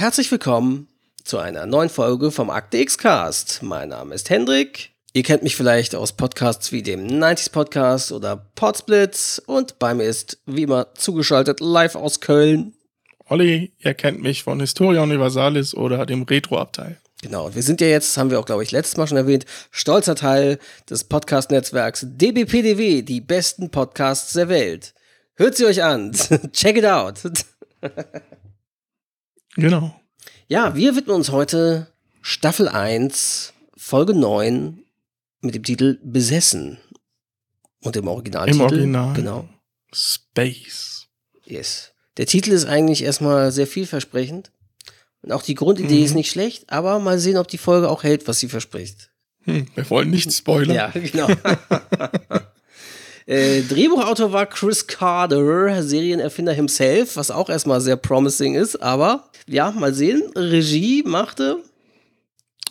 Herzlich willkommen zu einer neuen Folge vom Akte X Cast. Mein Name ist Hendrik. Ihr kennt mich vielleicht aus Podcasts wie dem 90s Podcast oder Podsplits und bei mir ist wie immer zugeschaltet live aus Köln. Olli, ihr kennt mich von Historia Universalis oder dem Retro-Abteil. Genau, und wir sind ja jetzt, haben wir auch, glaube ich, letztes Mal schon erwähnt, stolzer Teil des Podcast-Netzwerks DBPDW, die besten Podcasts der Welt. Hört sie euch an. Check it out. Genau. Ja, wir widmen uns heute Staffel 1, Folge 9 mit dem Titel Besessen. Und dem Originaltitel. Im Original. Genau. Space. Yes. Der Titel ist eigentlich erstmal sehr vielversprechend. Und auch die Grundidee Mhm. ist nicht schlecht, aber mal sehen, ob die Folge auch hält, was sie verspricht. Hm, wir wollen nicht spoilern. Ja, genau. äh, Drehbuchautor war Chris Carter, Serienerfinder himself, was auch erstmal sehr promising ist, aber ja, mal sehen. Regie machte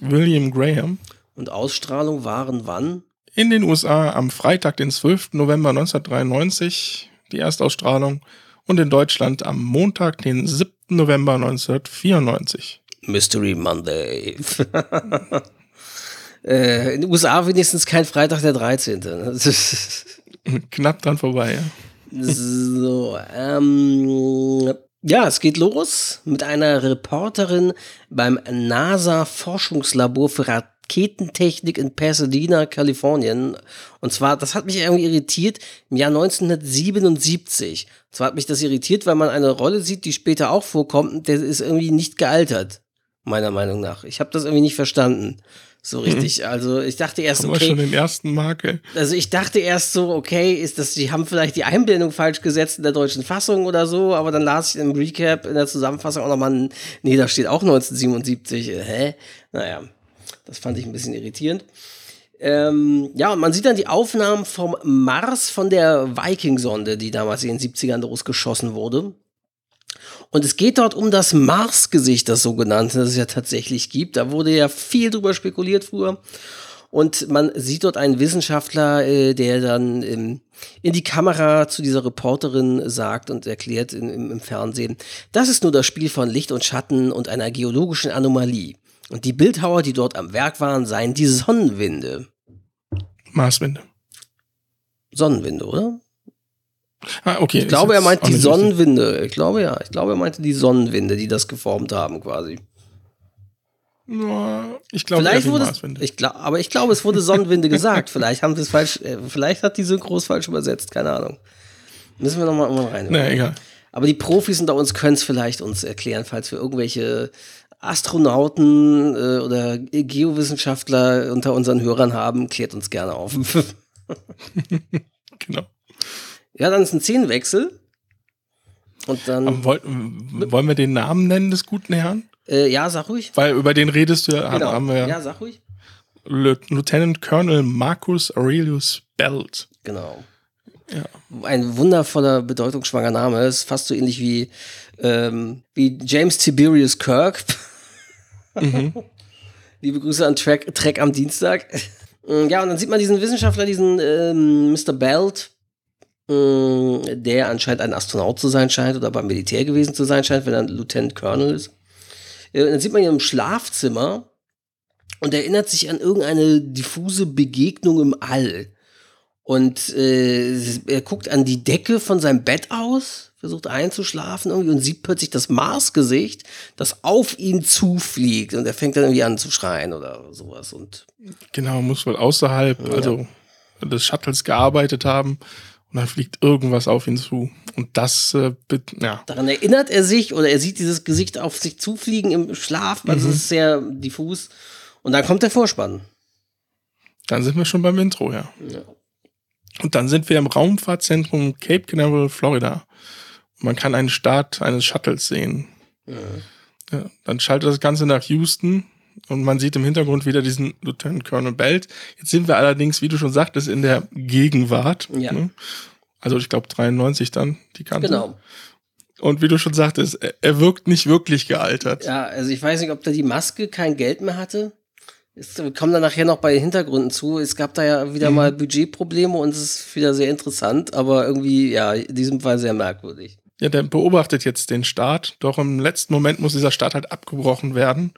William Graham. und Ausstrahlung waren wann? In den USA am Freitag, den 12. November 1993, die Erstausstrahlung. Und in Deutschland am Montag, den 7. November 1994. Mystery Monday. äh, in den USA wenigstens kein Freitag der 13. Knapp dran vorbei, ja. So, ähm, ja, es geht los mit einer Reporterin beim NASA-Forschungslabor für Raketentechnik in Pasadena, Kalifornien. Und zwar, das hat mich irgendwie irritiert, im Jahr 1977. Und zwar hat mich das irritiert, weil man eine Rolle sieht, die später auch vorkommt, der ist irgendwie nicht gealtert, meiner Meinung nach. Ich habe das irgendwie nicht verstanden. So richtig. Also ich dachte erst, Haben okay, schon den ersten Makel. also ich dachte erst so, okay, ist das, die haben vielleicht die Einblendung falsch gesetzt in der deutschen Fassung oder so, aber dann las ich im Recap in der Zusammenfassung auch nochmal, nee, da steht auch 1977, äh, hä? Naja, das fand ich ein bisschen irritierend. Ähm, ja, und man sieht dann die Aufnahmen vom Mars von der Viking-Sonde, die damals in den 70ern losgeschossen wurde. Und es geht dort um das Mars-Gesicht, das sogenannte, das es ja tatsächlich gibt. Da wurde ja viel drüber spekuliert früher. Und man sieht dort einen Wissenschaftler, äh, der dann ähm, in die Kamera zu dieser Reporterin sagt und erklärt in, im, im Fernsehen, das ist nur das Spiel von Licht und Schatten und einer geologischen Anomalie. Und die Bildhauer, die dort am Werk waren, seien die Sonnenwinde. Marswinde. Sonnenwinde, oder? Ah, okay. Ich glaube, er meint die Sonnen. Sonnenwinde. Ich glaube ja. Ich glaube, er meinte die Sonnenwinde, die das geformt haben, quasi. Ich glaube, Vielleicht wurde es, ich glaub, aber ich glaube, es wurde Sonnenwinde gesagt. Vielleicht haben sie es falsch, äh, vielleicht hat die Synchros falsch übersetzt. Keine Ahnung. Müssen wir nochmal mal rein. Na, egal. Aber die Profis unter uns können es vielleicht uns erklären, falls wir irgendwelche Astronauten äh, oder Geowissenschaftler unter unseren Hörern haben, klärt uns gerne auf. Genau. Ja, dann ist ein Szenenwechsel. Und dann, wollten, wollen wir den Namen nennen des guten Herrn? äh, ja, sag ruhig. Weil über den redest du, ja, Genau. haben wir ja. Sag ruhig. Lieu- Lieutenant Colonel Marcus Aurelius Belt. Genau. Ja. Ein wundervoller, bedeutungsschwanger Name. Ist fast so ähnlich wie, ähm, wie James Tiberius Kirk. Liebe Grüße an Track, Track am Dienstag. Ja, und dann sieht man diesen Wissenschaftler, diesen ähm, Mr. Belt, ähm, der anscheinend ein Astronaut zu sein scheint oder beim Militär gewesen zu sein scheint, wenn er ein Lieutenant Colonel ist. Äh, und dann sieht man ihn im Schlafzimmer und erinnert sich an irgendeine diffuse Begegnung im All. Und äh, er guckt an die Decke von seinem Bett aus, versucht einzuschlafen irgendwie und sieht plötzlich das Marsgesicht, das auf ihn zufliegt. Und er fängt dann irgendwie an zu schreien oder sowas. Und Genau, muss wohl außerhalb also des Shuttles gearbeitet haben Und dann fliegt irgendwas auf ihn zu. Und das, äh, ja. Daran erinnert er sich oder er sieht dieses Gesicht auf sich zufliegen im Schlaf. Also mhm. es ist sehr diffus. Und dann kommt der Vorspann. Dann sind wir schon beim Intro, ja. ja. Und dann sind wir im Raumfahrtzentrum Cape Canaveral, Florida. Man kann einen Start eines Shuttles sehen. Ja. Ja, dann schaltet das Ganze nach Houston und man sieht im Hintergrund wieder diesen Lieutenant Colonel Belt. Jetzt sind wir allerdings, wie du schon sagtest, in der Gegenwart. Ja. Ne? Also ich glaube 93 dann, die Kante. Genau. Und wie du schon sagtest, er wirkt nicht wirklich gealtert. Ja, also ich weiß nicht, ob da die Maske kein Geld mehr hatte. Wir kommen dann nachher noch bei den Hintergründen zu. Es gab da ja wieder mhm. mal Budgetprobleme und es ist wieder sehr interessant, aber irgendwie, ja, in diesem Fall sehr merkwürdig. Ja, der beobachtet jetzt den Start, doch im letzten Moment muss dieser Start halt abgebrochen werden.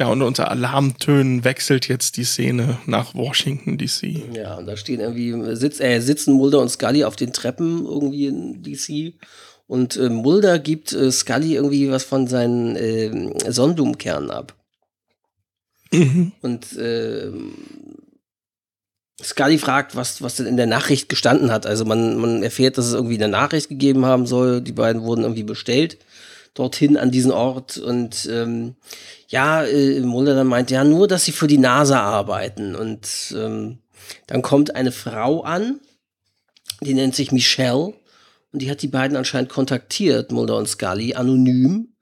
Ja, und unter Alarmtönen wechselt jetzt die Szene nach Washington DC. Ja, und da stehen irgendwie, sitz, äh, sitzen Mulder und Scully auf den Treppen irgendwie in DC. Und äh, Mulder gibt äh, Scully irgendwie was von seinen äh, Sonnenblumenkernen ab. Mhm. Und äh, Scully fragt, was, was denn in der Nachricht gestanden hat. Also man, man erfährt, dass es irgendwie eine Nachricht gegeben haben soll. Die beiden wurden irgendwie bestellt dorthin an diesen Ort. Und ähm, ja, äh, Mulder dann meint, ja, nur, dass sie für die NASA arbeiten. Und ähm, dann kommt eine Frau an, die nennt sich Michelle. Und die hat die beiden anscheinend kontaktiert, Mulder und Scully, anonym.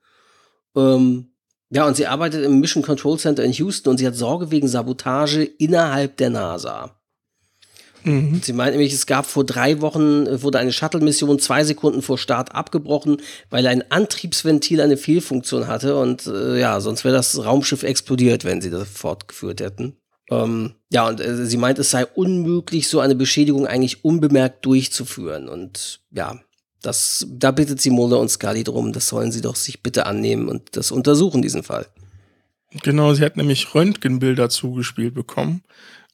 Ähm, ja, und sie arbeitet im Mission Control Center in Houston und sie hat Sorge wegen Sabotage innerhalb der NASA. Mhm. Sie meint nämlich, es gab vor drei Wochen, äh, wurde eine Shuttle-Mission zwei Sekunden vor Start abgebrochen, weil ein Antriebsventil eine Fehlfunktion hatte und äh, ja, sonst wäre das Raumschiff explodiert, wenn sie das fortgeführt hätten. Ähm, ja, und äh, sie meint, es sei unmöglich, so eine Beschädigung eigentlich unbemerkt durchzuführen und ja, das, da bittet sie Mulder und Scully drum, das sollen sie doch sich bitte annehmen und das untersuchen, diesen Fall. Genau, sie hat nämlich Röntgenbilder zugespielt bekommen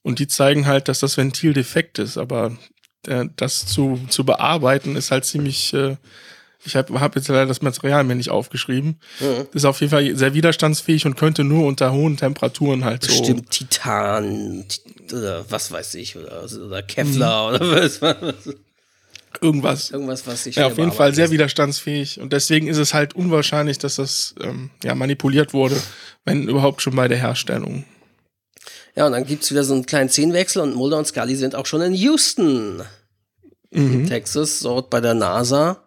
und die zeigen halt, dass das Ventil defekt ist, aber äh, das zu, zu bearbeiten ist halt ziemlich, äh, ich habe hab jetzt leider das Material mir nicht aufgeschrieben. Mhm. Ist auf jeden Fall sehr widerstandsfähig und könnte nur unter hohen Temperaturen halt Bestimmt so. Bestimmt Titan oder was weiß ich, oder, oder Kevlar mhm. oder was. was irgendwas. Irgendwas, was sich Ja, auf jeden Fall sehr widerstandsfähig. Und deswegen ist es halt unwahrscheinlich, dass das ähm, ja, manipuliert wurde, wenn überhaupt schon bei der Herstellung. Ja, und dann gibt es wieder so einen kleinen Szenenwechsel und Mulder und Scully sind auch schon in Houston, mhm. in Texas, dort bei der NASA.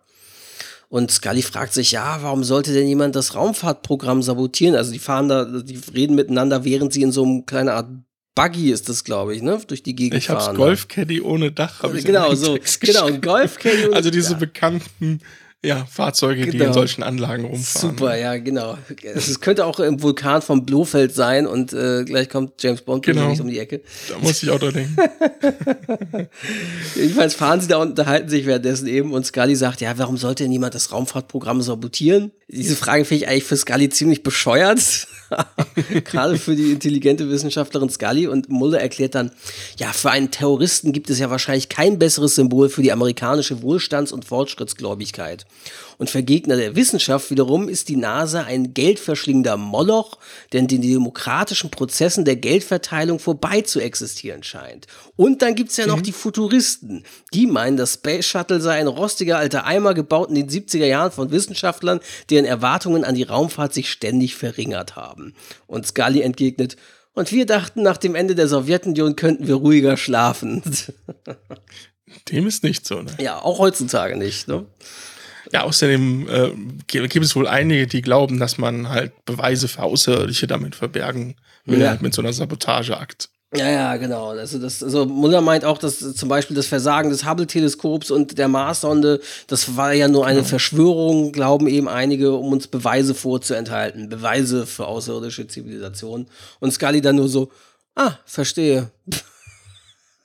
Und Scully fragt sich, ja, warum sollte denn jemand das Raumfahrtprogramm sabotieren? Also die fahren da, die reden miteinander, während sie in so einem kleinen Art Buggy ist das, glaube ich, ne? Durch die Gegend ich hab's fahren. Ich hab's Golfcaddy ohne Dach. Hab ich genau, so. Genau, Golfcaddy ohne Also diese ja. bekannten ja, Fahrzeuge, genau. die in genau. solchen Anlagen rumfahren. Super, ja, genau. Es könnte auch im Vulkan vom Blofeld sein und äh, gleich kommt James Bond genau. um die Ecke. Da muss ich auch dran denken. Jedenfalls fahren sie da und unterhalten sich währenddessen eben und Scully sagt, ja, warum sollte niemand das Raumfahrtprogramm sabotieren? Diese Frage finde ich eigentlich für Scully ziemlich bescheuert. Gerade für die intelligente Wissenschaftlerin Scully. Und Mulder erklärt dann, ja, für einen Terroristen gibt es ja wahrscheinlich kein besseres Symbol für die amerikanische Wohlstands- und Fortschrittsgläubigkeit. Und für Gegner der Wissenschaft wiederum ist die NASA ein geldverschlingender Moloch, der in den demokratischen Prozessen der Geldverteilung vorbei zu existieren scheint. Und dann gibt's ja noch mhm. die Futuristen. Die meinen, das Space Shuttle sei ein rostiger alter Eimer gebaut in den 70er Jahren von Wissenschaftlern, deren Erwartungen an die Raumfahrt sich ständig verringert haben. Und Scully entgegnet, und wir dachten, nach dem Ende der Sowjetunion könnten wir ruhiger schlafen. Dem ist nicht so, ne? Ja, auch heutzutage nicht, ne? Ja, außerdem äh, gibt es wohl einige, die glauben, dass man halt Beweise für Außerirdische damit verbergen will, ja. halt mit so einer Sabotageakt. Ja, ja, genau. Also, das, also Muller meint auch, dass zum Beispiel das Versagen des Hubble-Teleskops und der Marssonde, das war ja nur eine genau. Verschwörung, glauben eben einige, um uns Beweise vorzuenthalten. Beweise für außerirdische Zivilisation. Und Scully dann nur so, ah, verstehe.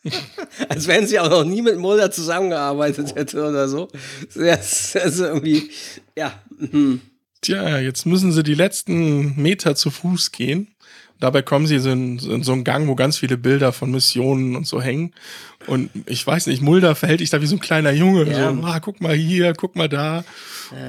Als wenn sie auch noch nie mit Mulder zusammengearbeitet hätte oder so. Das ist irgendwie, ja. Hm. Tja, jetzt müssen sie die letzten Meter zu Fuß gehen. Dabei kommen sie in, in, so einen Gang, wo ganz viele Bilder von Missionen und so hängen. Und ich weiß nicht, Mulder verhält sich da wie so ein kleiner Junge. Ja. So, ah, guck mal hier, guck mal da.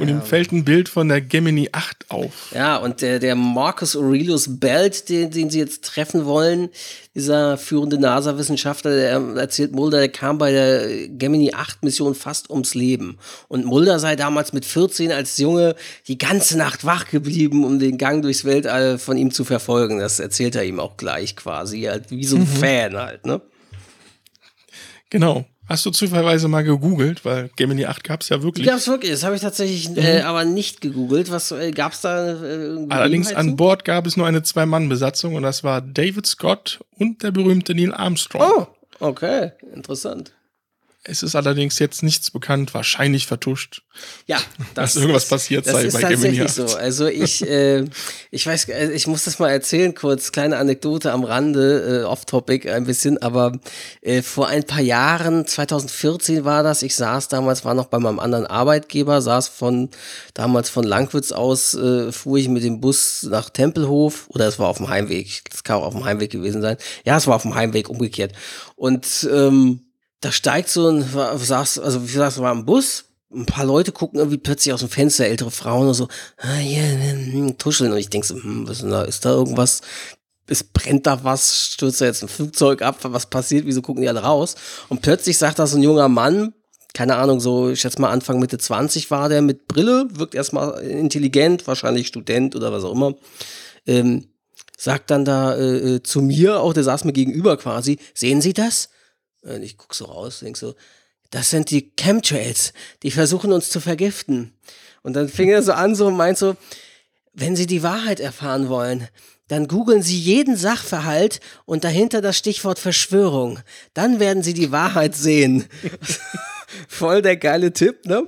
Und ihm fällt ein Bild von der Gemini 8 auf. Ja, und der, der Marcus Aurelius Belt, den, den sie jetzt treffen wollen, dieser führende NASA-Wissenschaftler, der erzählt Mulder, der kam bei der Gemini 8-Mission fast ums Leben. Und Mulder sei damals mit 14 als Junge die ganze Nacht wach geblieben, um den Gang durchs Weltall von ihm zu verfolgen. Das erzählt er ihm auch gleich quasi, halt wie so ein Fan halt, ne? Genau. Hast du zufälligerweise mal gegoogelt, weil Gemini 8 gab es ja wirklich. gab's wirklich, das habe ich tatsächlich äh, aber nicht gegoogelt. Was äh, gab's da? Äh, Allerdings an zu? Bord gab es nur eine Zwei-Mann-Besatzung und das war David Scott und der berühmte Neil Armstrong. Oh, okay, interessant. Es ist allerdings jetzt nichts bekannt, wahrscheinlich vertuscht. Ja, Dass irgendwas passiert das sei ist bei Gemini tatsächlich 8. so. Also ich, äh, ich weiß, äh, ich muss das mal erzählen, kurz kleine Anekdote am Rande, äh, off-topic ein bisschen, aber äh, vor ein paar Jahren, 2014 war das. Ich saß damals, war noch bei meinem anderen Arbeitgeber, saß von damals von Langwitz aus, äh, fuhr ich mit dem Bus nach Tempelhof oder es war auf dem Heimweg. Das kann auch auf dem Heimweg gewesen sein. Ja, es war auf dem Heimweg umgekehrt. Und ähm, da steigt so ein, saß, also wie gesagt, es war ein Bus, ein paar Leute gucken irgendwie plötzlich aus dem Fenster, ältere Frauen und so, ah, hier, hm, tuscheln. Und ich denk so, hm, was ist denn da? Ist da irgendwas? Es brennt da was? Stürzt da jetzt ein Flugzeug ab? Was passiert? Wieso gucken die alle raus? Und plötzlich sagt da so ein junger Mann, keine Ahnung, so, ich schätze mal Anfang Mitte 20 war der mit Brille, wirkt erstmal intelligent, wahrscheinlich Student oder was auch immer. Ähm, sagt dann da äh, äh, zu mir, auch der saß mir gegenüber quasi, sehen Sie das? Und ich guck so raus, denk so, das sind die Chemtrails, die versuchen uns zu vergiften. Und dann fing er so an, so und meint so, wenn Sie die Wahrheit erfahren wollen, dann googeln Sie jeden Sachverhalt und dahinter das Stichwort Verschwörung. Dann werden Sie die Wahrheit sehen. Voll der geile Tipp, ne?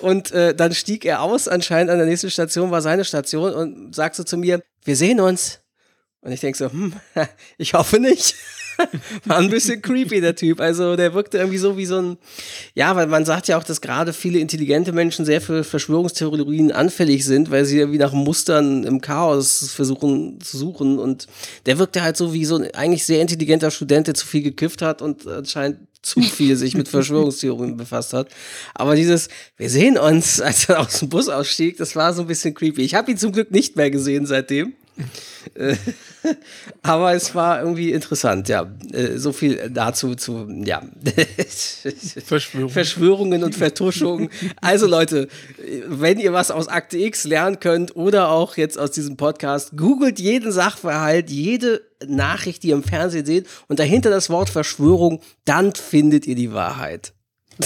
Und äh, dann stieg er aus, anscheinend an der nächsten Station war seine Station und sagte so zu mir, wir sehen uns. Und ich denk so, hm, ich hoffe nicht. War ein bisschen creepy, der Typ. Also der wirkte irgendwie so wie so ein, ja, weil man sagt ja auch, dass gerade viele intelligente Menschen sehr für Verschwörungstheorien anfällig sind, weil sie irgendwie nach Mustern im Chaos versuchen zu suchen. Und der wirkte halt so wie so ein eigentlich sehr intelligenter Student, der zu viel gekifft hat und anscheinend zu viel sich mit Verschwörungstheorien befasst hat. Aber dieses, wir sehen uns, als er aus dem Bus ausstieg, das war so ein bisschen creepy. Ich habe ihn zum Glück nicht mehr gesehen seitdem. Aber es war irgendwie interessant, ja. Äh, So viel dazu zu, ja. Verschwörung. Verschwörungen und Vertuschungen. Also Leute, wenn ihr was aus Akte X lernen könnt oder auch jetzt aus diesem Podcast, googelt jeden Sachverhalt, jede Nachricht, die ihr im Fernsehen seht und dahinter das Wort Verschwörung, dann findet ihr die Wahrheit.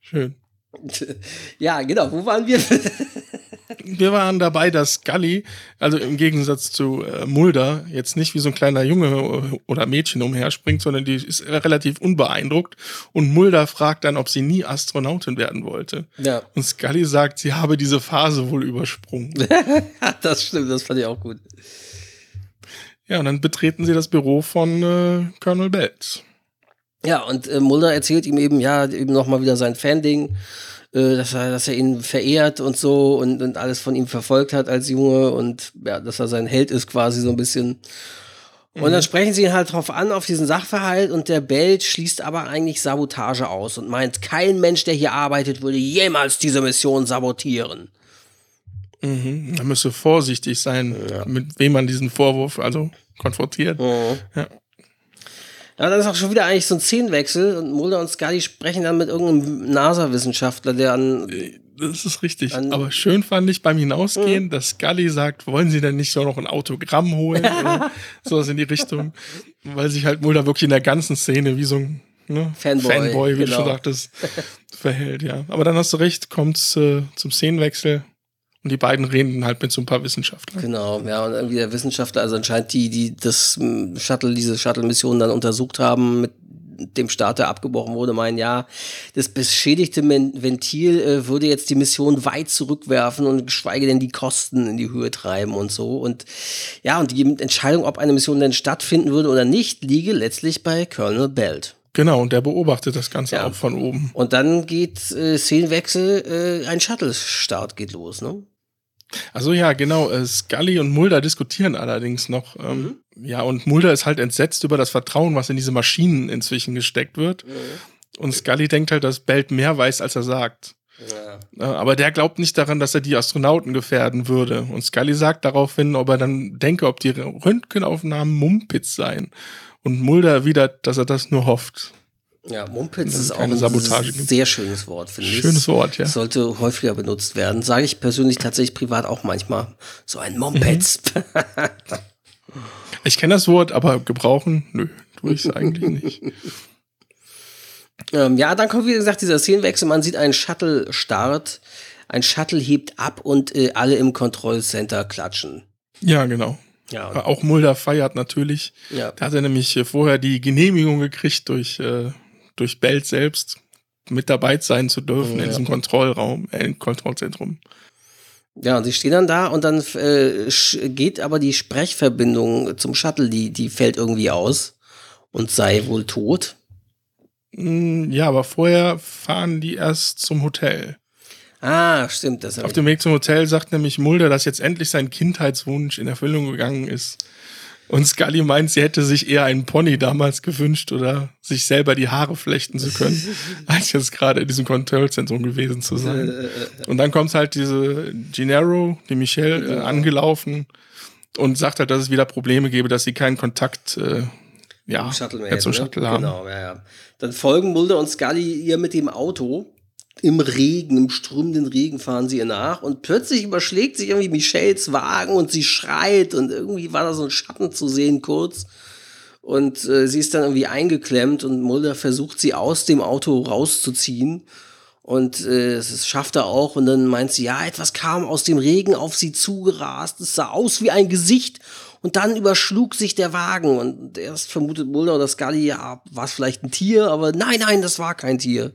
Schön. Ja, genau. Wo waren wir? Wir waren dabei, dass Scully, also im Gegensatz zu äh, Mulder, jetzt nicht wie so ein kleiner Junge oder Mädchen umherspringt, sondern die ist relativ unbeeindruckt. Und Mulder fragt dann, ob sie nie Astronautin werden wollte. Ja. Und Scully sagt, sie habe diese Phase wohl übersprungen. das stimmt, das fand ich auch gut. ja, und dann betreten sie das Büro von äh, Colonel Bells. Ja, und äh, Mulder erzählt ihm eben, ja, eben nochmal wieder sein Fan-Ding, äh, dass, er, dass er ihn verehrt und so und, und alles von ihm verfolgt hat als Junge und ja, dass er sein Held ist quasi so ein bisschen. Und dann sprechen sie ihn halt drauf an, auf diesen Sachverhalt und der Belt schließt aber eigentlich Sabotage aus und meint, kein Mensch, der hier arbeitet, würde jemals diese Mission sabotieren. Mhm. Man müsse vorsichtig sein, mit wem man diesen Vorwurf also konfrontiert. Ja. Ja, dann ist auch schon wieder eigentlich so ein Szenenwechsel und Mulder und Scully sprechen dann mit irgendeinem NASA-Wissenschaftler, der an Das ist richtig. An- Aber schön fand ich beim Hinausgehen, dass Scully sagt, wollen Sie denn nicht so noch ein Autogramm holen? oder sowas in die Richtung. Weil sich halt Mulder wirklich in der ganzen Szene wie so ein ne, Fanboy, wie du genau. schon sagtest, verhält, ja. Aber dann hast du recht, kommt's äh, zum Szenenwechsel und die beiden reden halt mit so ein paar Wissenschaftlern. Genau, ja, und irgendwie der Wissenschaftler, also anscheinend die, die das mm, Shuttle, diese Shuttle-Mission dann untersucht haben, mit dem Start, der abgebrochen wurde, meinen, ja, das beschädigte Ventil äh, würde jetzt die Mission weit zurückwerfen und geschweige denn die Kosten in die Höhe treiben und so. Und ja, und die Entscheidung, ob eine Mission denn stattfinden würde oder nicht, liege letztlich bei Colonel Belt. Genau, und der beobachtet das Ganze Ja. auch von oben. Und dann geht äh, Szenenwechsel, äh, ein Shuttle-Start geht los, ne? Also ja, genau. Äh, Scully und Mulder diskutieren allerdings noch. Ähm, mhm. Ja, und Mulder ist halt entsetzt über das Vertrauen, was in diese Maschinen inzwischen gesteckt wird. Mhm. Und Scully denkt halt, dass Belt mehr weiß, als er sagt. Ja. Aber der glaubt nicht daran, dass er die Astronauten gefährden würde. Und Scully sagt daraufhin, ob er dann denke, ob die Röntgenaufnahmen Mumpitz seien. Und Mulder erwidert, dass er das nur hofft. Ja, Mumpitz ist auch ein Sabotage sehr schönes Wort, finde ich. Schönes Wort, ja. Sollte häufiger benutzt werden. Sage ich persönlich tatsächlich privat auch manchmal. So ein Mumpitz. Mhm. ich kenne das Wort, aber gebrauchen, nö, tue ich es eigentlich nicht. Ähm, ja, dann kommt, wie gesagt, dieser Szenenwechsel. Man sieht einen Shuttle-Start. Ein Shuttle hebt ab und äh, alle im Kontrollcenter klatschen. Ja, genau. Ja, auch Mulder feiert natürlich. Ja. Da hat er nämlich äh, vorher die Genehmigung gekriegt durch, äh, durch Belt selbst, mit dabei sein zu dürfen ja. in diesem Kontrollraum, äh, im Kontrollzentrum. Ja, und sie stehen dann da und dann äh, geht aber die Sprechverbindung zum Shuttle, die, die fällt irgendwie aus und sei wohl tot. Hm, ja, aber vorher fahren die erst zum Hotel. Ah, stimmt. Das Auf dem Weg zum Hotel sagt nämlich Mulder, dass jetzt endlich sein Kindheitswunsch in Erfüllung gegangen ist. Und Scully meint, sie hätte sich eher einen Pony damals gewünscht oder sich selber die Haare flechten zu können, als jetzt gerade in diesem Kontrollzentrum gewesen zu sein. Und dann kommt halt diese Gennaro, die Michelle, äh, angelaufen und sagt halt, dass es wieder Probleme gäbe, dass sie keinen Kontakt äh, ja, Shuttle mehr zum Shuttle ne? haben. Genau, ja, ja. Dann folgen Mulder und Scully ihr mit dem Auto. Im Regen, im strömenden Regen fahren sie ihr nach und plötzlich überschlägt sich irgendwie Michelles Wagen und sie schreit und irgendwie war da so ein Schatten zu sehen kurz. Und äh, sie ist dann irgendwie eingeklemmt und Mulder versucht sie aus dem Auto rauszuziehen. Und äh, das schafft er auch. Und dann meint sie, ja, etwas kam aus dem Regen auf sie zugerast. Es sah aus wie ein Gesicht. Und dann überschlug sich der Wagen und erst vermutet Mulder oder Scully, ja, war es vielleicht ein Tier, aber nein, nein, das war kein Tier.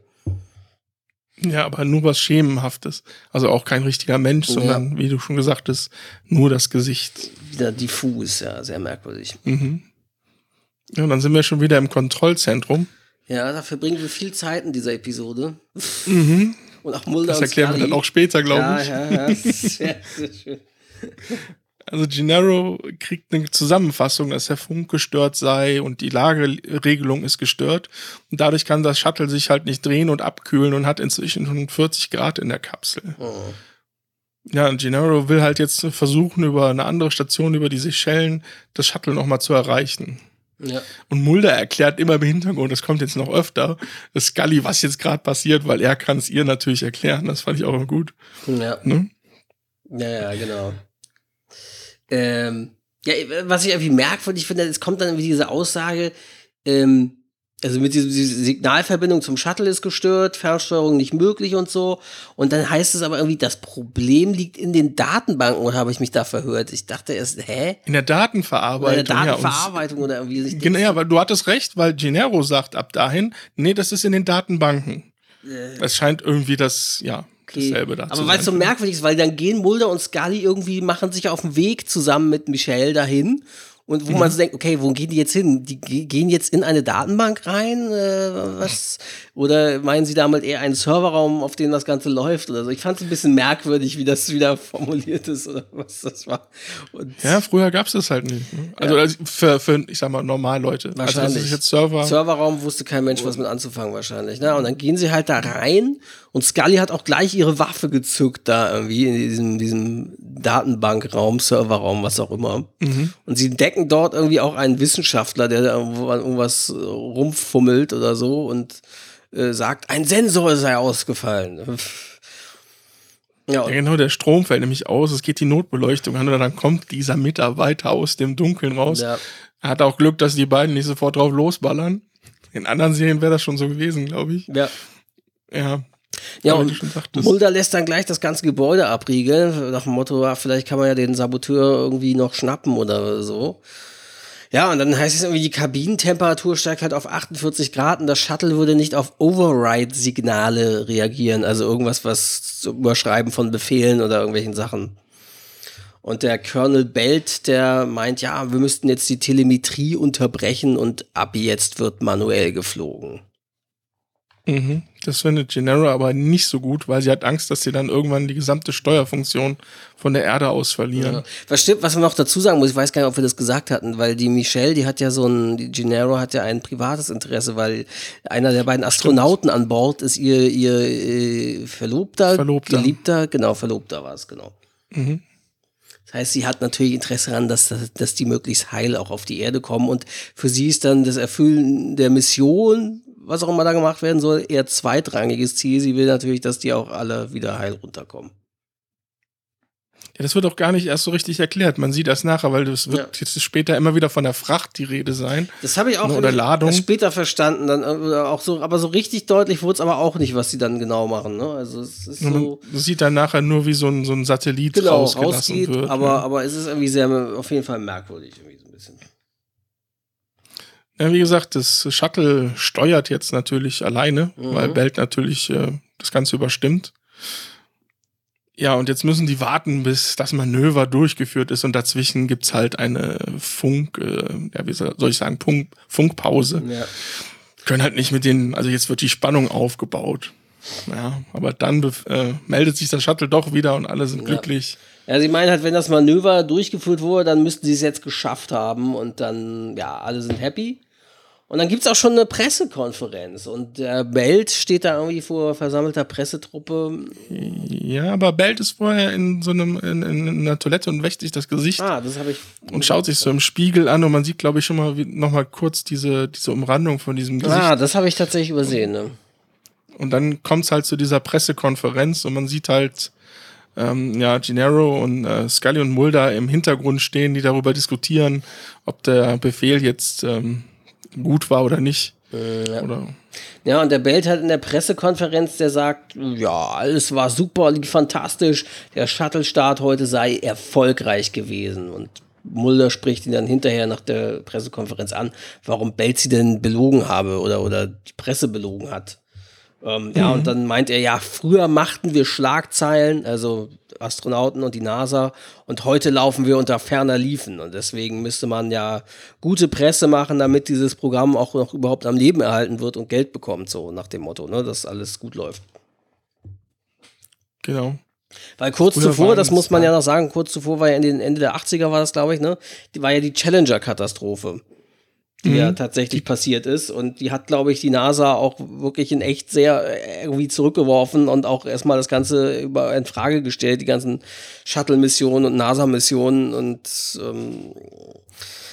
Ja, aber nur was Schemenhaftes. Also auch kein richtiger Mensch, sondern, ja. wie du schon gesagt hast, nur das Gesicht. Wieder diffus, ja, sehr merkwürdig. Mhm. Ja, und dann sind wir schon wieder im Kontrollzentrum. Ja, da verbringen wir viel Zeit in dieser Episode. Mhm. Und auch Mulder Das erklären wir dann auch später, glaube ja, ich. Ja, ja, sehr, sehr schön. Also Gennaro kriegt eine Zusammenfassung, dass der Funk gestört sei und die Lageregelung ist gestört. Und dadurch kann das Shuttle sich halt nicht drehen und abkühlen und hat inzwischen schon 40 Grad in der Kapsel. Oh. Ja, und Gennaro will halt jetzt versuchen, über eine andere Station, über die Seychellen, das Shuttle nochmal zu erreichen. Ja. Und Mulder erklärt immer im Hintergrund, das kommt jetzt noch öfter, das Scully, was jetzt gerade passiert, weil er kann es ihr natürlich erklären. Das fand ich auch immer gut. Ja. Ne? Ja, ja, genau. Ähm, ja, was ich irgendwie merkwürdig finde, es kommt dann irgendwie diese Aussage, ähm, also mit dieser diese Signalverbindung zum Shuttle ist gestört, Fernsteuerung nicht möglich und so. Und dann heißt es aber irgendwie, das Problem liegt in den Datenbanken, oder habe ich mich da verhört? Ich dachte erst, hä? In der Datenverarbeitung. in der Datenverarbeitung ja, oder irgendwie. Genau, ja, aber du hattest recht, weil Genero sagt ab dahin, nee, das ist in den Datenbanken. Äh. Es scheint irgendwie das, ja okay. dasselbe dazu. Aber weil es so merkwürdig ist, weil dann gehen Mulder und Scully irgendwie, machen sich auf den Weg zusammen mit Michelle dahin und wo mhm. man so denkt, okay, wo gehen die jetzt hin? Die gehen jetzt in eine Datenbank rein? Äh, was? Oder meinen sie damit eher einen Serverraum, auf dem das Ganze läuft oder so? Ich fand es ein bisschen merkwürdig, wie das wieder formuliert ist oder was das war. Und ja, früher gab es das halt nicht. Ne? Also, ja. für, für, ich sag mal, normal Leute. Also, wahrscheinlich. Also jetzt Server Serverraum wusste kein Mensch, was mit anzufangen wahrscheinlich. Ne? Und dann gehen sie halt da rein und Scully hat auch gleich ihre Waffe gezückt da irgendwie in diesem, diesem Datenbankraum, Serverraum, was auch immer. Mhm. Und sie decken dort irgendwie auch einen Wissenschaftler, der da irgendwas rumfummelt oder so und äh, sagt, ein Sensor sei ausgefallen. Ja, ja, genau, der Strom fällt nämlich aus, es geht die Notbeleuchtung an und dann kommt dieser Mitarbeiter aus dem Dunkeln raus. Ja. Er hat auch Glück, dass die beiden nicht sofort drauf losballern. In anderen Serien wäre das schon so gewesen, glaube ich. Ja. Ja. Ja, und Mulder lässt dann gleich das ganze Gebäude abriegeln, nach dem Motto, ja, vielleicht kann man ja den Saboteur irgendwie noch schnappen oder so. Ja, und dann heißt es irgendwie, die Kabinentemperatur steigt halt auf 48 Grad und das Shuttle würde nicht auf Override-Signale reagieren, also irgendwas, was zu Überschreiben von Befehlen oder irgendwelchen Sachen. Und der Colonel Belt, der meint, ja, wir müssten jetzt die Telemetrie unterbrechen und ab jetzt wird manuell geflogen. Mhm. Das findet Gennaro aber nicht so gut, weil sie hat Angst, dass sie dann irgendwann die gesamte Steuerfunktion von der Erde aus verlieren. Ja. Was stimmt, was man noch dazu sagen muss, ich weiß gar nicht, ob wir das gesagt hatten, weil die Michelle, die hat ja so ein, die Gennaro hat ja ein privates Interesse, weil einer der beiden Astronauten stimmt. an Bord ist ihr, ihr äh, Verlobter, Verlobter, Geliebter, genau, Verlobter war es, genau. Mhm. Das heißt, sie hat natürlich Interesse daran, dass, dass die möglichst heil auch auf die Erde kommen. Und für sie ist dann das Erfüllen der Mission, was auch immer da gemacht werden soll, eher zweitrangiges Ziel. Sie will natürlich, dass die auch alle wieder heil runterkommen. Ja, das wird auch gar nicht erst so richtig erklärt. Man sieht das nachher, weil das wird ja. jetzt später immer wieder von der Fracht die Rede sein. Das habe ich auch oder Ladung. später verstanden. Dann äh, auch so, aber so richtig deutlich wurde es aber auch nicht, was sie dann genau machen. Ne? Also es ist so. Man sieht dann nachher nur, wie so ein, so ein Satellit genau, rausgelassen rausgeht, wird. Aber, ja. aber es ist irgendwie sehr auf jeden Fall merkwürdig. Irgendwie. Ja, wie gesagt, das Shuttle steuert jetzt natürlich alleine, mhm. weil Belt natürlich äh, das Ganze überstimmt. Ja, und jetzt müssen die warten, bis das Manöver durchgeführt ist und dazwischen gibt's halt eine Funk, äh, ja, wie soll ich sagen, Funk, Funkpause. Ja. Können halt nicht mit denen, also jetzt wird die Spannung aufgebaut. Ja, aber dann äh, meldet sich das Shuttle doch wieder und alle sind ja. glücklich. Ja, sie meinen halt, wenn das Manöver durchgeführt wurde, dann müssten sie es jetzt geschafft haben und dann, ja, alle sind happy. Und dann gibt's auch schon eine Pressekonferenz und der Belt steht da irgendwie vor versammelter Pressetruppe. Ja, aber Belt ist vorher in so einem in, in einer Toilette und wäscht sich das Gesicht. Ah, das habe ich. Und schaut sich so im Spiegel an und man sieht, glaube ich, schon mal noch mal kurz diese diese Umrandung von diesem Gesicht. Ah, das habe ich tatsächlich übersehen. Ne? Und dann kommt's halt zu dieser Pressekonferenz und man sieht halt ähm, ja, Gennaro und äh, Scully und Mulder im Hintergrund stehen, die darüber diskutieren, ob der Befehl jetzt ähm, gut war oder nicht. Äh, ja. Oder? ja, und der Belt hat in der Pressekonferenz, der sagt, ja, alles war super, lief fantastisch, der Shuttle-Start heute sei erfolgreich gewesen. Und Mulder spricht ihn dann hinterher nach der Pressekonferenz an, warum Belt sie denn belogen habe oder, oder die Presse belogen hat. Ähm, ja, und mhm. dann meint er, ja, früher machten wir Schlagzeilen, also Astronauten und die NASA, und heute laufen wir unter ferner Liefen. Und deswegen müsste man ja gute Presse machen, damit dieses Programm auch noch überhaupt am Leben erhalten wird und Geld bekommt, so nach dem Motto, ne, dass alles gut läuft. Genau. Weil kurz Früher zuvor, das muss man ja noch sagen, kurz zuvor war ja in den Ende der 80er war das, glaube ich, ne? Die war ja die Challenger-Katastrophe die mhm. ja tatsächlich passiert ist. Und die hat, glaube ich, die NASA auch wirklich in echt sehr äh, irgendwie zurückgeworfen und auch erstmal das Ganze über in Frage gestellt, die ganzen Shuttle-Missionen und NASA-Missionen und ähm,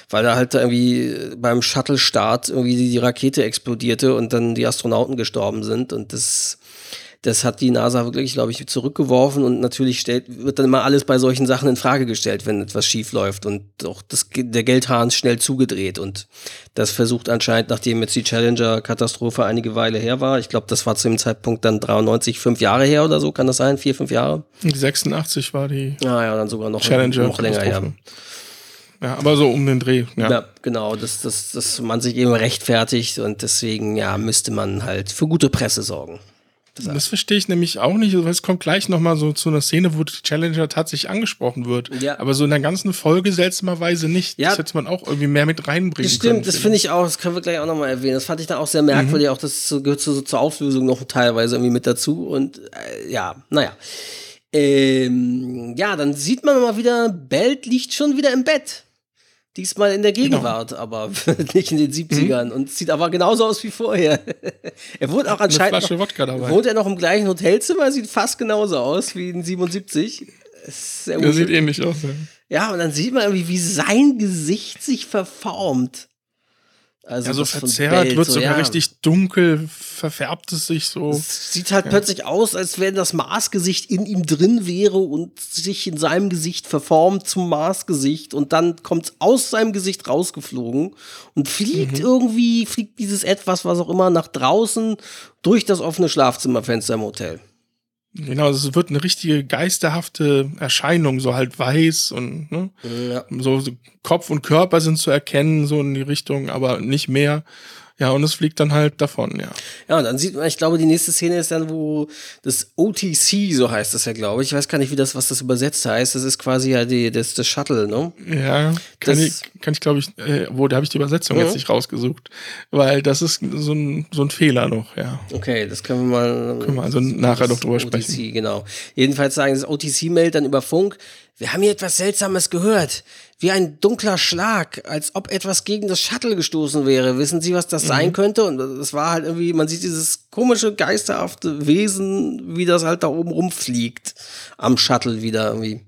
weil da halt irgendwie beim Shuttle-Start irgendwie die Rakete explodierte und dann die Astronauten gestorben sind und das das hat die NASA wirklich, glaube ich, zurückgeworfen und natürlich stellt, wird dann immer alles bei solchen Sachen in Frage gestellt, wenn etwas schief läuft und auch das, der Geldhahn schnell zugedreht und das versucht anscheinend, nachdem jetzt die Challenger-Katastrophe einige Weile her war, ich glaube, das war zu dem Zeitpunkt dann 93, fünf Jahre her oder so, kann das sein? Vier, fünf Jahre? 86 war die ah, ja, dann sogar noch, Challenger noch länger her. Ja, aber so um den Dreh. Ja, ja genau, dass, dass, dass man sich eben rechtfertigt und deswegen ja müsste man halt für gute Presse sorgen. Das, das verstehe ich nämlich auch nicht, weil es kommt gleich nochmal so zu einer Szene, wo die Challenger tatsächlich angesprochen wird. Ja. Aber so in der ganzen Folge seltsamerweise nicht. Ja. Das hätte man auch irgendwie mehr mit reinbringen das stimmt, können. Stimmt, das finde ich auch, das können wir gleich auch nochmal erwähnen. Das fand ich dann auch sehr merkwürdig, mhm. auch das gehört so, so zur Auflösung noch teilweise irgendwie mit dazu. Und äh, ja, naja. Ähm, ja, dann sieht man mal wieder, Belt liegt schon wieder im Bett. Diesmal in der genau. Gegenwart, genau. aber nicht in den 70ern. Mhm. Und sieht aber genauso aus wie vorher. er wohnt auch anscheinend. Flasche noch, Wodka dabei. Wohnt er noch im gleichen Hotelzimmer, sieht fast genauso aus wie in 77. Er sieht ähnlich aus, ja. Ja, und dann sieht man irgendwie, wie sein Gesicht sich verformt. Also ja, so verzerrt, wird so, sogar ja. richtig dunkel, verfärbt es sich so. Es sieht halt ja. plötzlich aus, als wenn das Marsgesicht in ihm drin wäre und sich in seinem Gesicht verformt zum Marsgesicht und dann kommt es aus seinem Gesicht rausgeflogen und fliegt mhm. irgendwie, fliegt dieses etwas, was auch immer, nach draußen durch das offene Schlafzimmerfenster im Hotel. Genau, es wird eine richtige geisterhafte Erscheinung, so halt weiß und ne? ja. so, so, Kopf und Körper sind zu erkennen, so in die Richtung, aber nicht mehr. Ja, und es fliegt dann halt davon, ja. Ja, und dann sieht man, ich glaube, die nächste Szene ist dann, wo das OTC, so heißt das ja, glaube ich. Ich weiß gar nicht, wie das, was das übersetzt heißt. Das ist quasi ja die, das, das Shuttle, ne? Ja, kann Das- ich, kann ich glaube ich, äh, wo, da habe ich die Übersetzung Mhm. jetzt nicht rausgesucht. Weil das ist so ein, so ein Fehler noch, ja. Okay, das können wir mal. Können wir also nachher noch drüber OTC, sprechen. genau. Jedenfalls sagen das OTC meldet dann über Funk. Wir haben hier etwas Seltsames gehört. Wie ein dunkler Schlag, als ob etwas gegen das Shuttle gestoßen wäre. Wissen Sie, was das Mhm. sein könnte? Und es war halt irgendwie, man sieht dieses komische, geisterhafte Wesen, wie das halt da oben rumfliegt. Am Shuttle wieder irgendwie.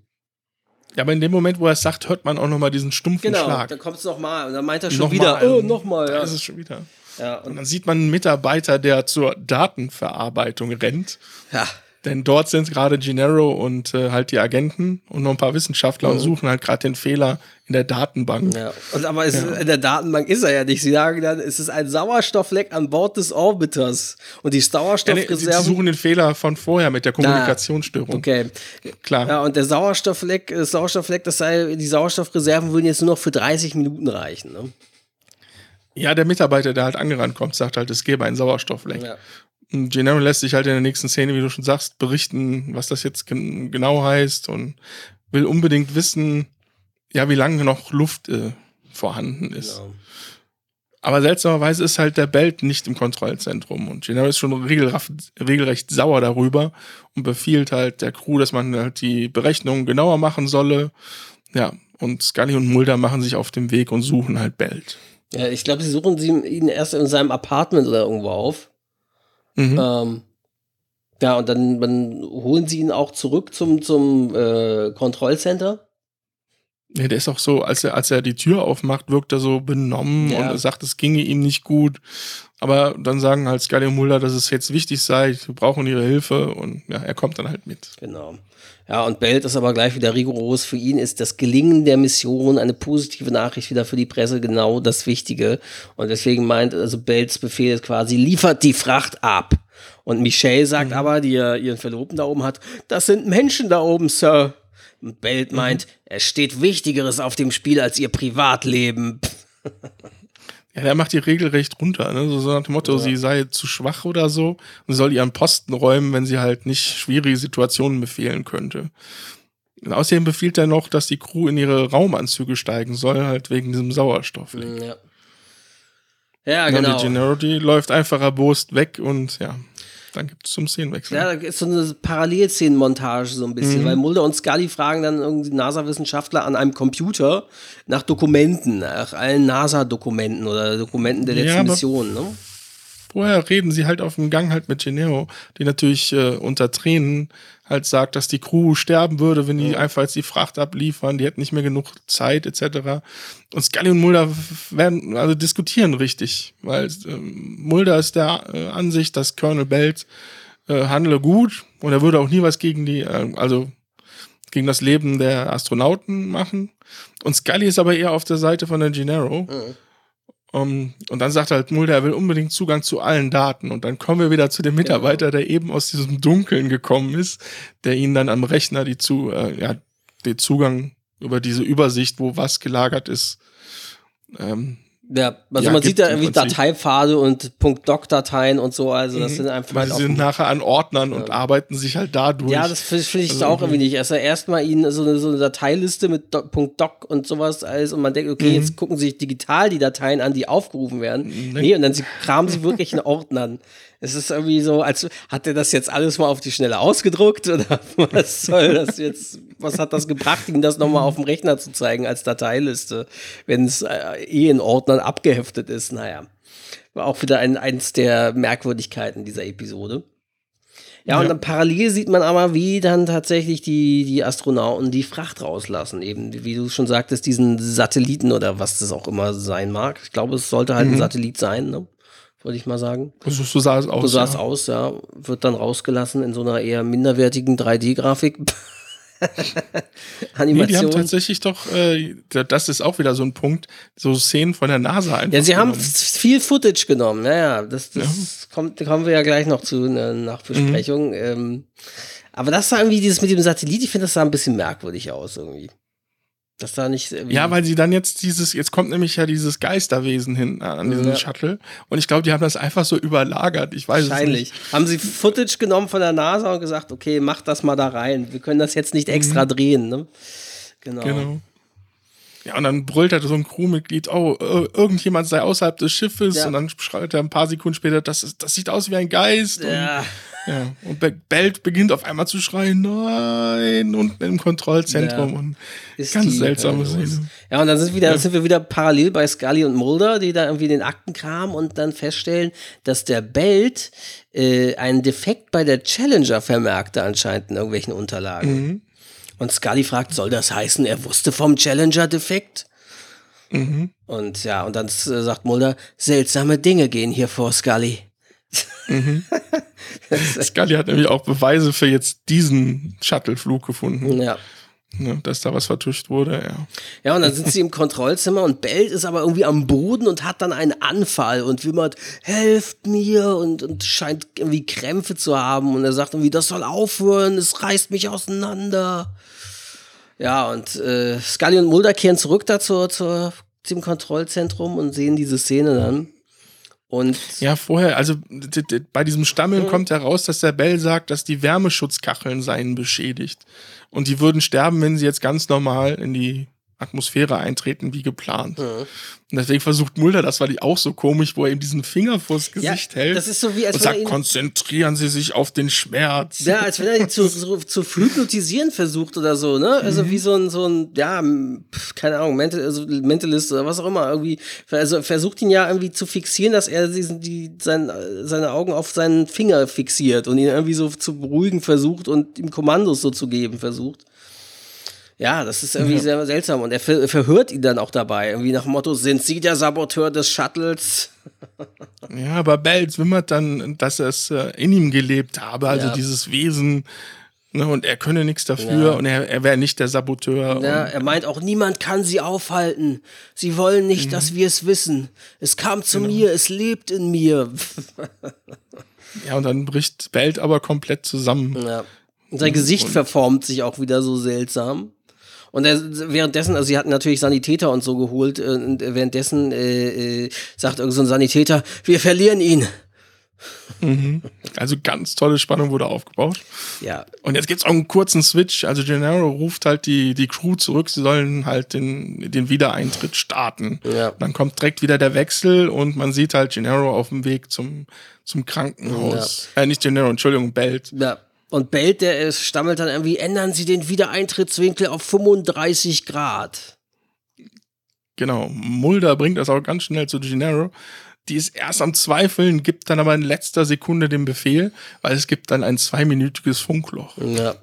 Ja, aber in dem Moment, wo er es sagt, hört man auch nochmal diesen stumpfen Genau, Schlag. dann kommt es nochmal. Und dann meint er schon Nochmal. wieder, oh, nochmal. Da Ja. ist es schon wieder. Ja, Und und, dann sieht man einen Mitarbeiter, der zur Datenverarbeitung rennt. ja. Denn dort sind gerade Gennaro und äh, halt die Agenten und noch ein paar Wissenschaftler und suchen halt gerade den Fehler in der Datenbank. Ja, und aber es, in der Datenbank ist er ja nicht. Sie sagen dann, es ist ein Sauerstoffleck an Bord des Orbiters. Und die Ja, nee, sie, Sauerstoffreserven. suchen den Fehler von vorher mit der Kommunikationsstörung. okay. Klar. Ja, und der Sauerstoffleck, das Sauerstoffleck, das sei, die Sauerstoffreserven würden jetzt nur noch für 30 Minuten reichen. Ne? Ja, der Mitarbeiter, der halt angerannt kommt, sagt halt, es gäbe einen Sauerstoffleck. Ja. Und Gennaro lässt sich halt in der nächsten Szene, wie du schon sagst, berichten, was das jetzt gen genau heißt und will unbedingt wissen, ja, wie lange noch Luft äh, vorhanden ist. Genau. Aber seltsamerweise ist halt der Belt nicht im Kontrollzentrum und Gennaro ist schon regelrecht, sauer darüber und befiehlt halt der Crew, dass man halt die Berechnungen genauer machen solle. Ja, und Scully und Mulder machen sich auf den Weg und suchen halt Belt. Ja, ich glaube, sie suchen ihn erst in seinem Apartment oder irgendwo auf. Mhm. Ähm, ja, und dann, dann holen sie ihn auch zurück zum, zum äh, Kontrollcenter. Ja, der ist auch so, als er, als er die Tür aufmacht, wirkt er so benommen Ja. und er sagt, es ginge ihm nicht gut. Aber dann sagen halt Scully und Mulder, dass es jetzt wichtig sei, wir brauchen ihre Hilfe und ja, er kommt dann halt mit. Genau. Ja, und Belt ist aber gleich wieder rigoros. Für ihn ist das Gelingen der Mission, eine positive Nachricht wieder für die Presse, genau das Wichtige. Und deswegen meint, also Belts Befehl ist quasi, liefert die Fracht ab. Und Michelle sagt aber, die ja ihren Verlobten da oben hat, das sind Menschen da oben, Sir. Und Belt meint, es steht Wichtigeres auf dem Spiel als ihr Privatleben. Ja, der macht die regelrecht runter, ne? So, so nach dem Motto, sie sei zu schwach oder so und soll ihren Posten räumen, wenn sie halt nicht schwierige Situationen befehlen könnte. Und außerdem befiehlt er noch, dass die Crew in ihre Raumanzüge steigen soll, halt wegen diesem Sauerstoff. Ja, ja Ja, genau. Die Gennaro, die läuft einfach erbost weg und ja, dann gibt es zum Szenenwechsel. Ja, da ist so eine Parallelszenenmontage so ein bisschen, weil Mulder und Scully fragen dann irgendwie NASA-Wissenschaftler an einem Computer nach Dokumenten, nach allen NASA-Dokumenten oder Dokumenten der Ja, letzten aber- Mission, ne? Vorher reden sie halt auf dem Gang halt mit Gennaro, die natürlich äh, unter Tränen halt sagt, dass die Crew sterben würde, wenn die einfach jetzt die Fracht abliefern, die hätten nicht mehr genug Zeit etc. Und Scully und Mulder werden also diskutieren richtig, weil ähm, Mulder ist der äh, Ansicht, dass Colonel Belt äh, handle gut und er würde auch nie was gegen die, äh, also gegen das Leben der Astronauten machen. Und Scully ist aber eher auf der Seite von der Gennaro. Um, und dann sagt halt Mulder, er will unbedingt Zugang zu allen Daten. Und dann kommen wir wieder zu dem Mitarbeiter, der eben aus diesem Dunkeln gekommen ist, der ihnen dann am Rechner die zu, äh, ja, den Zugang über diese Übersicht, wo was gelagert ist. Ähm, Ja, also Ja, man sieht da im irgendwie. Datei-Pfade und .doc-Dateien und so, also das sind einfach halt sie auch- sind nachher an Ordnern und arbeiten sich halt dadurch. Ja, das finde find ich Also auch irgendwie nicht. Also erstmal ihnen so eine, so eine Dateiliste mit Do .doc und sowas alles und man denkt, Mhm. okay, jetzt gucken sie sich digital die Dateien an, die aufgerufen werden. Nee, und dann sie, kramen sie wirklich in Ordnern. Es ist irgendwie so, als hat er das jetzt alles mal auf die Schnelle ausgedruckt oder was soll das jetzt, was hat das gebracht, ihnen das nochmal auf dem Rechner zu zeigen als Dateiliste, wenn es äh, eh in Ordnern abgeheftet ist? Naja, war auch wieder ein, eins der Merkwürdigkeiten dieser Episode. Ja, und dann parallel sieht man aber, wie dann tatsächlich die, die Astronauten die Fracht rauslassen. Eben, wie du schon sagtest, diesen Satelliten oder was das auch immer sein mag. Ich glaube, es sollte halt ein Satellit sein, ne? Würde ich mal sagen. so, so sah es aus. So sah es ja. aus, ja. Wird dann rausgelassen in so einer eher minderwertigen 3D-Grafik. Nee, die haben Animation. tatsächlich doch, äh, das ist auch wieder so ein Punkt, so Szenen von der NASA einfach. ja, sie haben genommen. f- viel Footage genommen. Naja, das, das kommt, da kommen wir ja gleich noch zu in der Nachbesprechung. Ähm, aber das sah irgendwie, dieses mit dem Satellit, ich finde, das sah ein bisschen merkwürdig aus irgendwie. Das da nicht. Ja, weil sie dann jetzt dieses, jetzt kommt nämlich ja dieses Geisterwesen hin äh, an diesen Ja. Shuttle. Und ich glaube, die haben das einfach so überlagert. Ich weiß es Wahrscheinlich. nicht. Haben sie Footage genommen von der NASA und gesagt, okay, mach das mal da rein. Wir können das jetzt nicht extra drehen, ne? Genau. Mhm. Genau. Ja, und dann brüllt er so ein Crewmitglied, oh, ir- irgendjemand sei außerhalb des Schiffes. Ja. Und dann schreit er ein paar Sekunden später, das, ist, das sieht aus wie ein Geist. Ja. Und, ja. und Be- Belt beginnt auf einmal zu schreien, nein, unten im Kontrollzentrum. Ja. Und Ist ganz seltsame. Szene. Ja, und dann sind, wieder, sind wir wieder parallel bei Scully und Mulder, die da irgendwie den Akten kramen und dann feststellen, dass der Belt äh, einen Defekt bei der Challenger vermerkte anscheinend in irgendwelchen Unterlagen. Mhm. Und Scully fragt, soll das heißen, er wusste vom Challenger-Defekt? Mhm. Und ja, und dann äh, sagt Mulder, seltsame Dinge gehen hier vor, Scully. Scully hat nämlich auch Beweise für jetzt diesen Shuttle-Flug gefunden, Ja. ne, dass da was vertuscht wurde. Ja. Ja, und dann sind sie im Kontrollzimmer und Belt ist aber irgendwie am Boden und hat dann einen Anfall und wimmert, helft mir und, und scheint irgendwie Krämpfe zu haben und er sagt irgendwie, das soll aufhören, es reißt mich auseinander. Ja, und äh, Scully und Mulder kehren zurück da zur, zur, zum Kontrollzentrum und sehen diese Szene dann. Und Ja, vorher, also bei diesem Stammeln kommt heraus, dass der Bell sagt, dass die Wärmeschutzkacheln seien beschädigt. Und die würden sterben, wenn sie jetzt ganz normal in die Atmosphäre eintreten, wie geplant. Und deswegen versucht Mulder, das war die auch so komisch, wo er ihm diesen Finger vors Gesicht hält. das ist so wie, als und er sagt, konzentrieren Sie sich auf den Schmerz. Ja, als wenn er ihn zu, zu, zu hypnotisieren versucht oder so, ne? Also wie so ein, so ein, ja, keine Ahnung, Mental, also Mentalist oder was auch immer, irgendwie, also versucht ihn ja irgendwie zu fixieren, dass er diesen, die, sein, seine Augen auf seinen Finger fixiert und ihn irgendwie so zu beruhigen versucht und ihm Kommandos so zu geben versucht. Ja, das ist irgendwie sehr seltsam und er ver verhört ihn dann auch dabei, irgendwie nach dem Motto, sind Sie der Saboteur des Shuttles? Ja, aber Bell wimmert dann, dass es äh, in ihm gelebt habe, also Ja. dieses Wesen. Ne, und er könne nichts dafür Ja. und er, er wäre nicht der Saboteur. Ja, und, er meint auch, niemand kann sie aufhalten. Sie wollen nicht, dass wir es wissen. Es kam zu mir, es lebt in mir. ja, und dann bricht Belt aber komplett zusammen. Ja. Und sein Gesicht verformt sich auch wieder so seltsam. Und er, währenddessen, also sie hatten natürlich Sanitäter und so geholt, äh, und währenddessen äh, äh, sagt irgend so ein Sanitäter, wir verlieren ihn. Also ganz tolle Spannung wurde aufgebaut. Ja, Und jetzt gibt's auch einen kurzen Switch. Also Gennaro ruft halt die, die Crew zurück, sie sollen halt den, den Wiedereintritt starten. Ja. Dann kommt direkt wieder der Wechsel und man sieht halt Gennaro auf dem Weg zum, zum Krankenhaus. Äh, nicht Gennaro, Entschuldigung, Belt. ja. Und Belt, der äh, stammelt dann irgendwie, ändern Sie den Wiedereintrittswinkel auf 35 Grad. Genau. Mulder bringt das auch ganz schnell zu Gennaro. Die ist erst am Zweifeln, gibt dann aber in letzter Sekunde den Befehl, weil es gibt dann ein zweiminütiges Funkloch. Ja.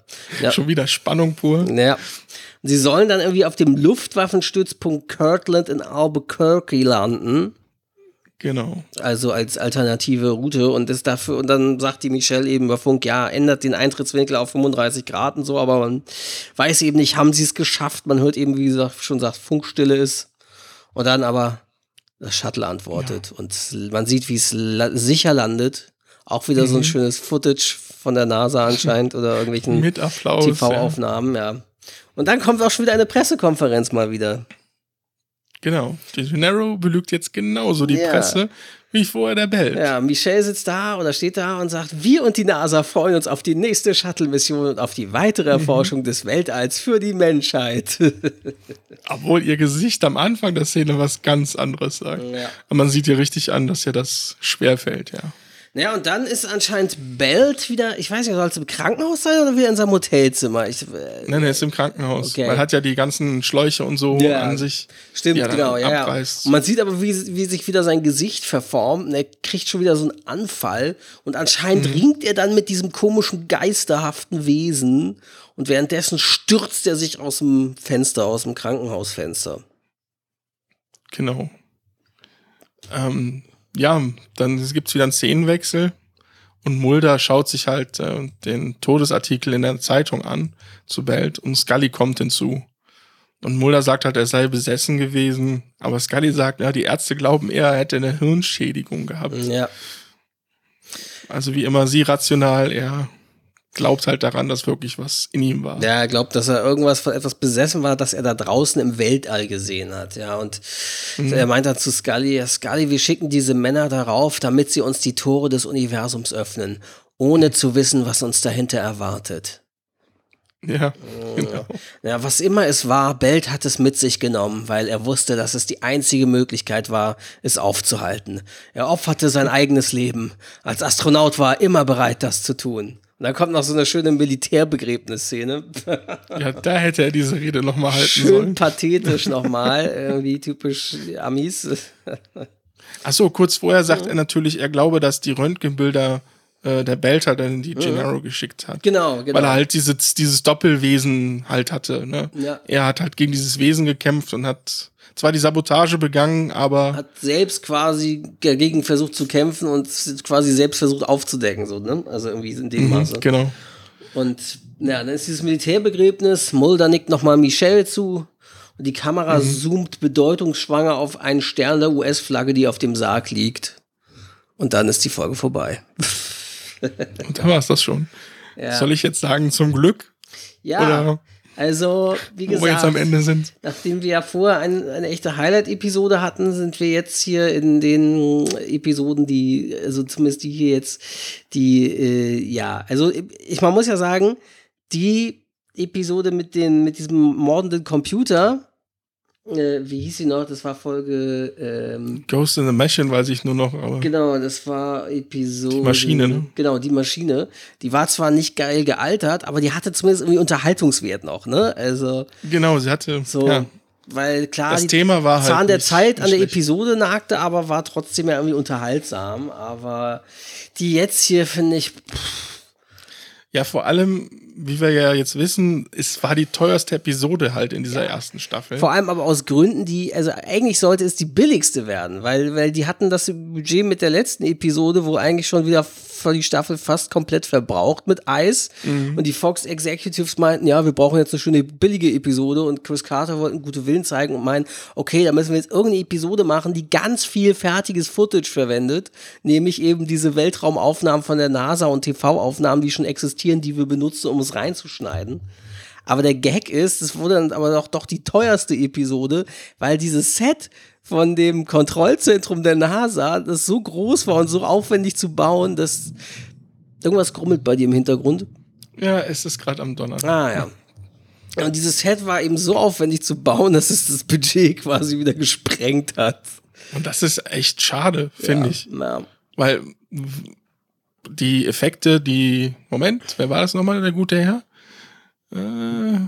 ja. Schon wieder Spannung pur. Ja. Sie sollen dann irgendwie auf dem Luftwaffenstützpunkt Kirtland in Albuquerque landen. Genau. Also als alternative Route und ist dafür, und dann sagt die Michelle eben über Funk, ja, ändert den Eintrittswinkel auf 35 Grad und so, aber man weiß eben nicht, haben sie es geschafft. Man hört eben, wie gesagt, schon sagt, Funkstille ist. Und dann aber das Shuttle antwortet. Und man sieht, wie es la sicher landet. Auch wieder so ein schönes Footage von der NASA anscheinend oder irgendwelchen. TV-Aufnahmen, ja. Und dann kommt auch schon wieder eine Pressekonferenz mal wieder. Genau. Gennaro belügt jetzt genauso die Ja. Presse wie vorher der Bell. Ja, Michelle sitzt da oder steht da und sagt, wir und die NASA freuen uns auf die nächste Shuttle-Mission und auf die weitere Erforschung des Weltalls für die Menschheit. Obwohl ihr Gesicht am Anfang der Szene was ganz anderes sagt. Ja. Aber man sieht ihr richtig an, dass ihr das schwerfällt, ja. Ja, und dann ist anscheinend Belt wieder, ich weiß nicht, soll es im Krankenhaus sein oder wieder in seinem Hotelzimmer? Ich, äh, Nein, er ist im Krankenhaus. Okay. Man hat ja die ganzen Schläuche und so Ja. an sich. Stimmt, genau, ja, ja. Und man sieht aber, wie, wie sich wieder sein Gesicht verformt und er kriegt schon wieder so einen Anfall und anscheinend Mhm. ringt er dann mit diesem komischen, geisterhaften Wesen und währenddessen stürzt er sich aus dem Fenster, aus dem Krankenhausfenster. Genau. Ähm, ja, dann gibt's wieder einen Szenenwechsel und Mulder schaut sich halt äh, den Todesartikel in der Zeitung an zu Belt und Scully kommt hinzu. Und Mulder sagt halt, er sei besessen gewesen, aber Scully sagt, ja, die Ärzte glauben eher, er hätte eine Hirnschädigung gehabt. Ja. Also wie immer sie rational, er glaubt halt daran, dass wirklich was in ihm war. Ja, er glaubt, dass er irgendwas von etwas besessen war, das er da draußen im Weltall gesehen hat. Ja, und mhm. er meint dann zu Scully, ja, Scully, wir schicken diese Männer darauf, damit sie uns die Tore des Universums öffnen, ohne zu wissen, was uns dahinter erwartet. Ja, genau. Ja, was immer es war, Belt hat es mit sich genommen, weil er wusste, dass es die einzige Möglichkeit war, es aufzuhalten. Er opferte sein eigenes Leben. Als Astronaut war er immer bereit, das zu tun. Und dann kommt noch so eine schöne Militärbegräbnisszene. Ja, da hätte er diese Rede nochmal halten Schön sollen. Schön pathetisch nochmal, irgendwie typisch Amis. Achso, kurz vorher sagt er natürlich, er glaube, dass die Röntgenbilder äh, der Belter dann die Gennaro geschickt hat. Genau, genau. Weil er halt dieses, dieses Doppelwesen halt hatte. Ne? Ja. Er hat halt gegen dieses Wesen gekämpft und hat zwar die Sabotage begangen, aber. Hat selbst quasi dagegen versucht zu kämpfen und quasi selbst versucht aufzudecken, so, ne? Also irgendwie in dem mhm, Maße. Genau. Und ja, dann ist dieses Militärbegräbnis, Mulder nickt nochmal Michelle zu und die Kamera mhm. zoomt bedeutungsschwanger auf einen Stern der US-Flagge, die auf dem Sarg liegt. Und dann ist die Folge vorbei. Und da war es das schon. Ja. Soll ich jetzt sagen, zum Glück? Ja. Oder also, wie gesagt, wo wir jetzt am Ende sind. nachdem wir ja vorher ein, eine echte Highlight-Episode hatten, sind wir jetzt hier in den Episoden, die, also zumindest die hier jetzt, die, äh, ja, also ich, man muss ja sagen, die Episode mit, den, mit diesem mordenden Computer, äh, wie hieß sie noch? Das war Folge. Ähm, Ghost in the Machine, weiß ich nur noch. Genau, das war Episode. Die Maschine, ne? Genau, die Maschine. Die war zwar nicht geil gealtert, aber die hatte zumindest irgendwie Unterhaltungswert noch, ne? Also. Genau, sie hatte. So. Ja. Weil klar, das Thema war halt zwar an der Zeit, an der Episode nagte, aber war trotzdem ja irgendwie unterhaltsam. Aber die jetzt hier finde ich. Pff, ja, vor allem, wie wir ja jetzt wissen, es war die teuerste Episode halt in dieser ja. ersten Staffel. Vor allem aber aus Gründen, die, also eigentlich sollte es die billigste werden, weil, weil die hatten das Budget mit der letzten Episode, wo eigentlich schon wieder für die Staffel fast komplett verbraucht mit Eis. Mhm. Und die Fox Executives meinten, ja, wir brauchen jetzt eine schöne billige Episode. Und Chris Carter wollte einen guten Willen zeigen und meinen, okay, da müssen wir jetzt irgendeine Episode machen, die ganz viel fertiges Footage verwendet. Nämlich eben diese Weltraumaufnahmen von der NASA und TV-Aufnahmen, die schon existieren, die wir benutzen, um es reinzuschneiden. Aber der Gag ist, es wurde dann aber doch, doch die teuerste Episode, weil dieses Set von dem Kontrollzentrum der NASA, das so groß war und so aufwendig zu bauen, dass irgendwas grummelt bei dir im Hintergrund. Ja, es ist gerade am Donnerstag. Ah, ja. Und dieses Set war eben so aufwendig zu bauen, dass es das Budget quasi wieder gesprengt hat. Und das ist echt schade, finde ja, ich. Ja. Weil die Effekte, die. Moment, wer war das nochmal, der gute Herr? Äh,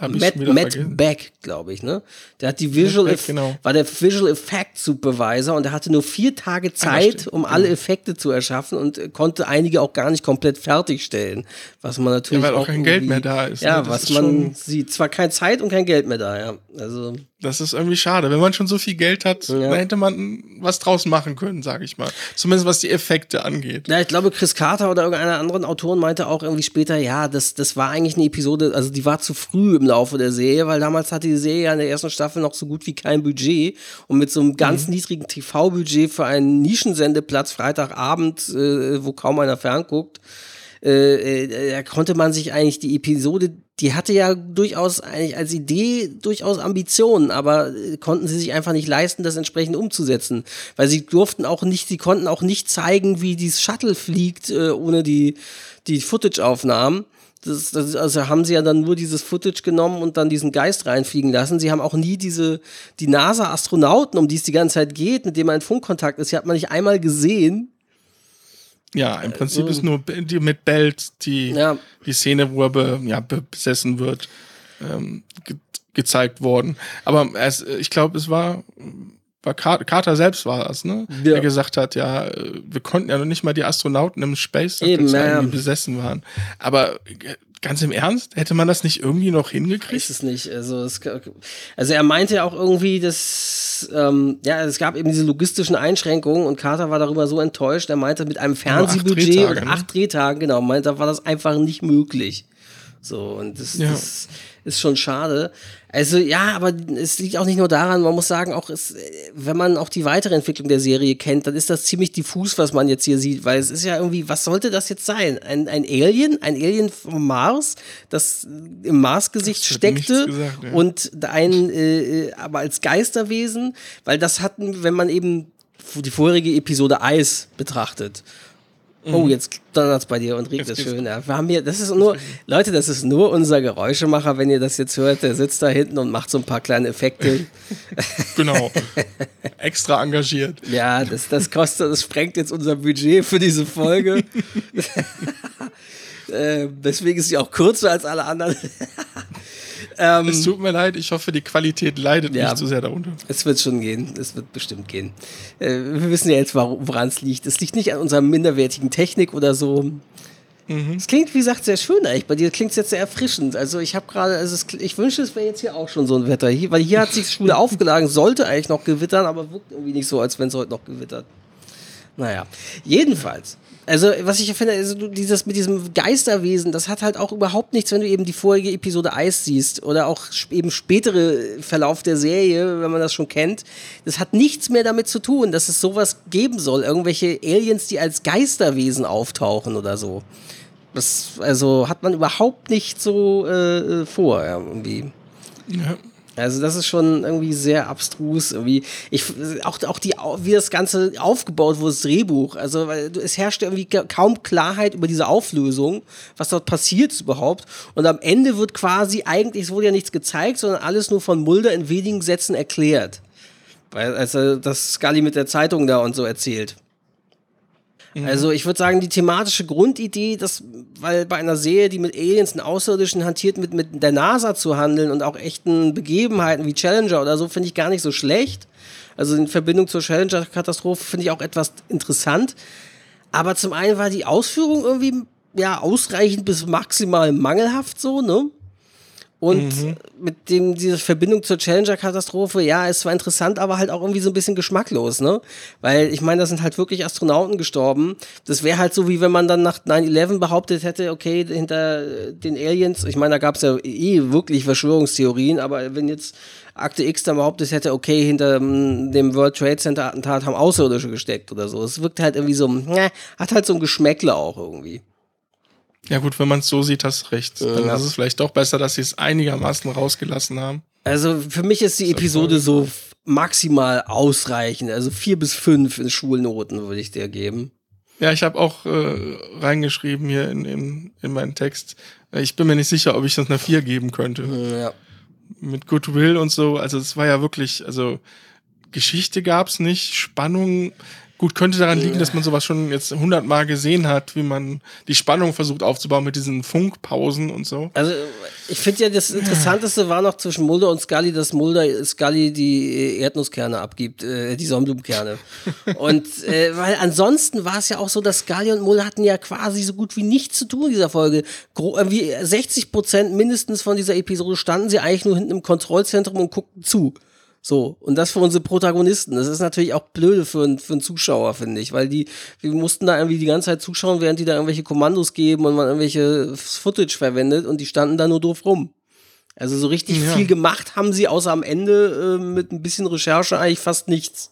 Matt, Matt Beck, glaube ich, ne? Der hat die Visual Beck, genau. war der Visual Effect Supervisor und er hatte nur vier Tage ah, Zeit, um alle genau. Effekte zu erschaffen und konnte einige auch gar nicht komplett fertigstellen. Was man natürlich. Ja, weil auch, auch kein Geld mehr da ist. Ja, ne? was man sieht. Zwar keine Zeit und kein Geld mehr da, ja. Also. Das ist irgendwie schade. Wenn man schon so viel Geld hat, ja. dann hätte man was draus machen können, sage ich mal. Zumindest was die Effekte angeht. Ja, ich glaube, Chris Carter oder irgendeiner anderen Autoren meinte auch irgendwie später, ja, das, das war eigentlich eine Episode, also die war zu früh im Laufe der Serie, weil damals hatte die Serie ja in der ersten Staffel noch so gut wie kein Budget und mit so einem ganz mhm. niedrigen TV-Budget für einen Nischensendeplatz Freitagabend, äh, wo kaum einer fernguckt, äh, äh, da konnte man sich eigentlich die Episode, die hatte ja durchaus eigentlich als Idee durchaus Ambitionen, aber äh, konnten sie sich einfach nicht leisten, das entsprechend umzusetzen, weil sie durften auch nicht, sie konnten auch nicht zeigen, wie dieses Shuttle fliegt, äh, ohne die die Footage-Aufnahmen. Das, das, also haben sie ja dann nur dieses Footage genommen und dann diesen Geist reinfliegen lassen. Sie haben auch nie diese, die NASA-Astronauten, um die es die ganze Zeit geht, mit denen man in Funkkontakt ist, die hat man nicht einmal gesehen. Ja, im Prinzip ist nur die, mit Belt die, ja. die Szene, wo er be, ja, besessen wird, ähm, ge gezeigt worden. Aber es, ich glaube, es war, war Carter selbst war es, ne? Ja. Der gesagt hat, ja, wir konnten ja noch nicht mal die Astronauten im Space Eben, zeigen, die besessen waren. Aber Ganz im Ernst? Hätte man das nicht irgendwie noch hingekriegt? Ich weiß es nicht. Also, es, also er meinte ja auch irgendwie, dass ähm, ja, es gab eben diese logistischen Einschränkungen und Carter war darüber so enttäuscht. Er meinte, mit einem Fernsehbudget und acht Drehtagen, genau, meinte, war das einfach nicht möglich. So, und das, Ja. das ist schon schade. Also ja, aber es liegt auch nicht nur daran, man muss sagen, auch es, wenn man auch die weitere Entwicklung der Serie kennt, dann ist das ziemlich diffus, was man jetzt hier sieht, weil es ist ja irgendwie, was sollte das jetzt sein? Ein, ein Alien, ein Alien vom Mars, das im Marsgesicht steckte gesagt, ja. und ein, äh, aber als Geisterwesen, weil das hatten, wenn man eben die vorherige Episode Eis betrachtet. Oh, jetzt donnert's bei dir und es geht's. schön. Ja. Wir haben hier, das ist nur, Leute, das ist nur unser Geräuschemacher, wenn ihr das jetzt hört. Der sitzt da hinten und macht so ein paar kleine Effekte. Genau. Extra engagiert. ja, das, das kostet, das sprengt jetzt unser Budget für diese Folge. äh, deswegen ist sie auch kürzer als alle anderen. ähm, Es tut mir leid, ich hoffe, die Qualität leidet Ja. nicht zu sehr darunter. Es wird schon gehen. Es wird bestimmt gehen. Äh, wir wissen ja jetzt, woran es liegt. Es liegt nicht an unserer minderwertigen Technik oder so. Es klingt, wie gesagt, sehr schön eigentlich. Bei dir klingt es jetzt sehr erfrischend. Also ich habe gerade, also es, ich wünsche, es wäre jetzt hier auch schon so ein Wetter. Hier, weil hier hat sich Schule aufgeladen, sollte eigentlich noch gewittern, aber wirkt irgendwie nicht so, als wenn es heute noch gewittert. Naja, jedenfalls. Also, was ich finde, also du, dieses mit diesem Geisterwesen, das hat halt auch überhaupt nichts, wenn du eben die vorige Episode Eis siehst oder auch eben spätere Verlauf der Serie, wenn man das schon kennt. Das hat nichts mehr damit zu tun, dass es sowas geben soll. Irgendwelche Aliens, die als Geisterwesen auftauchen oder so. Das, also, hat man überhaupt nicht so äh, äh, vor, irgendwie. Ja. Also das ist schon irgendwie sehr abstrus. Irgendwie. Ich, auch, auch die, wie das Ganze aufgebaut wurde, das Drehbuch. Also weil es herrschte irgendwie ka- kaum Klarheit über diese Auflösung, was dort passiert überhaupt. Und am Ende wird quasi eigentlich, es wurde ja nichts gezeigt, sondern alles nur von Mulder in wenigen Sätzen erklärt. Weil, also das Scully mit der Zeitung da und so erzählt. Also ich würde sagen, die thematische Grundidee, dass, weil bei einer Serie, die mit Aliens und Außerirdischen hantiert, mit, mit der NASA zu handeln und auch echten Begebenheiten wie Challenger oder so, finde ich gar nicht so schlecht. Also in Verbindung zur Challenger-Katastrophe finde ich auch etwas interessant. Aber zum einen war die Ausführung irgendwie ja ausreichend bis maximal mangelhaft so, ne? Und mit dem, diese Verbindung zur Challenger-Katastrophe, ja, ist zwar interessant, aber halt auch irgendwie so ein bisschen geschmacklos, ne? Weil ich meine, da sind halt wirklich Astronauten gestorben. Das wäre halt so, wie wenn man dann nach 9-11 behauptet hätte, okay, hinter äh, den Aliens, ich meine, da gab es ja eh wirklich Verschwörungstheorien, aber wenn jetzt Akte X dann behauptet hätte, okay, hinter ähm, dem World Trade Center Attentat haben Außerirdische gesteckt oder so. Es wirkt halt irgendwie so, ne, hat halt so ein Geschmäckle auch irgendwie. Ja, gut, wenn man es so sieht, hast du recht. Dann Ja. ist es vielleicht doch besser, dass sie es einigermaßen rausgelassen haben. Also für mich ist die Episode so maximal ausreichend. Also vier bis fünf in Schulnoten würde ich dir geben. Ja, ich habe auch äh, reingeschrieben hier in, in, in meinen Text. Äh, Ich bin mir nicht sicher, ob ich das eine 4 geben könnte. Ja. Mit Goodwill und so. Also es war ja wirklich, also Geschichte gab's nicht, Spannung. Gut, könnte daran liegen, dass man sowas schon jetzt hundertmal gesehen hat, wie man die Spannung versucht aufzubauen mit diesen Funkpausen und so. Also ich finde ja, das Interessanteste war noch zwischen Mulder und Scully, dass Mulder Scully die Erdnusskerne abgibt, äh, die Sonnenblumenkerne. und äh, weil ansonsten war es ja auch so, dass Scully und Mulder hatten ja quasi so gut wie nichts zu tun in dieser Folge. Gro irgendwie 60 Prozent mindestens von dieser Episode standen sie eigentlich nur hinten im Kontrollzentrum und guckten zu. So, und das für unsere Protagonisten. Das ist natürlich auch blöde für, einen- für einen Zuschauer, finde ich, weil die, wir mussten da irgendwie die ganze Zeit zuschauen, während die da irgendwelche Kommandos geben und man irgendwelche Footage verwendet und die standen da nur doof rum. Also so richtig Ja. viel gemacht haben sie außer am Ende äh, mit ein bisschen Recherche eigentlich fast nichts.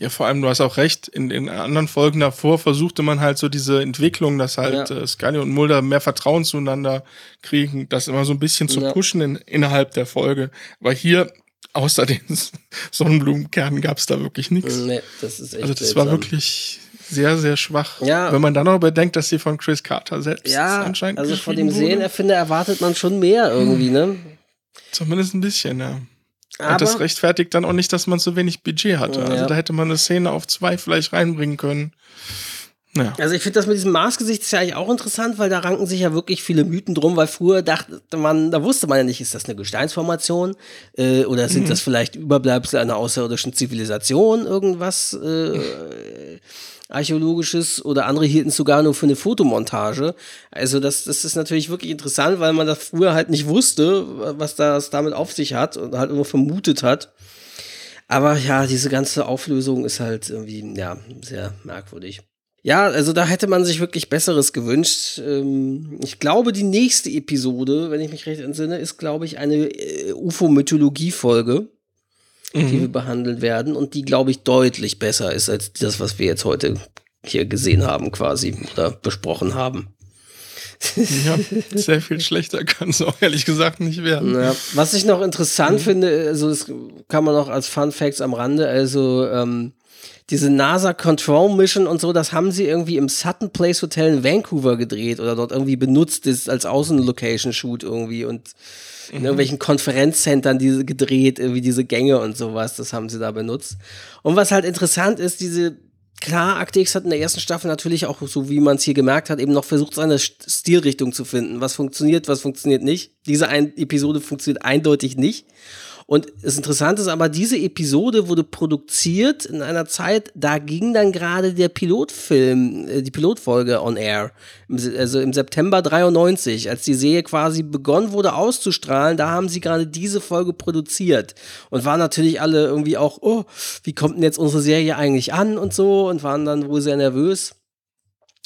Ja, vor allem, du hast auch recht, in den anderen Folgen davor versuchte man halt so diese Entwicklung, dass halt Ja. äh, Scully und Mulder mehr Vertrauen zueinander kriegen, das immer so ein bisschen zu Ja. pushen in, innerhalb der Folge. Aber hier, außer den Sonnenblumenkernen, gab's da wirklich nichts. Nee, das ist echt Also das seltsam. war wirklich sehr, sehr schwach. Ja. Wenn man dann noch bedenkt, dass sie von Chris Carter selbst Ja, anscheinend also von dem wurde. Serienerfinder erwartet man schon mehr irgendwie, ne? Zumindest ein bisschen, ja. Aber Und das rechtfertigt dann auch nicht, dass man so wenig Budget hatte. Ja. Also da hätte man eine Szene auf zwei vielleicht reinbringen können. Ja. Also ich finde das mit diesem Marsgesicht ist ja eigentlich auch interessant, weil da ranken sich ja wirklich viele Mythen drum, weil früher dachte man, da wusste man ja nicht, ist das eine Gesteinsformation äh, oder sind das vielleicht Überbleibsel einer außerirdischen Zivilisation, irgendwas äh, archäologisches oder andere hielten es sogar nur für eine Fotomontage. Also das, das ist natürlich wirklich interessant, weil man das früher halt nicht wusste, was das damit auf sich hat und halt nur vermutet hat. Aber ja, diese ganze Auflösung ist halt irgendwie, ja, sehr merkwürdig. Ja, also da hätte man sich wirklich Besseres gewünscht. Ähm, ich glaube, die nächste Episode, wenn ich mich recht entsinne, ist, glaube ich, eine äh, UFO-Mythologie-Folge, mhm. die wir behandelt werden und die, glaube ich, deutlich besser ist als das, was wir jetzt heute hier gesehen haben, quasi oder besprochen haben. Ja, sehr viel schlechter kann es auch ehrlich gesagt nicht werden. Ja, was ich noch interessant mhm. finde, also das kann man noch als Fun Facts am Rande, also ähm, diese NASA Control Mission und so, das haben sie irgendwie im Sutton Place Hotel in Vancouver gedreht oder dort irgendwie benutzt ist als Außenlocation-Shoot irgendwie und in mhm. irgendwelchen Konferenzzentren diese gedreht, irgendwie diese Gänge und sowas, das haben sie da benutzt. Und was halt interessant ist, diese Klar, Akte X hat in der ersten Staffel natürlich auch, so wie man es hier gemerkt hat, eben noch versucht, seine Stilrichtung zu finden. Was funktioniert, was funktioniert nicht. Diese ein Episode funktioniert eindeutig nicht. Und das Interessante ist aber, diese Episode wurde produziert in einer Zeit, da ging dann gerade der Pilotfilm, äh, die Pilotfolge on air. Also im September 93, als die Serie quasi begonnen wurde auszustrahlen, da haben sie gerade diese Folge produziert. Und waren natürlich alle irgendwie auch, oh, wie kommt denn jetzt unsere Serie eigentlich an und so und waren dann wohl sehr nervös.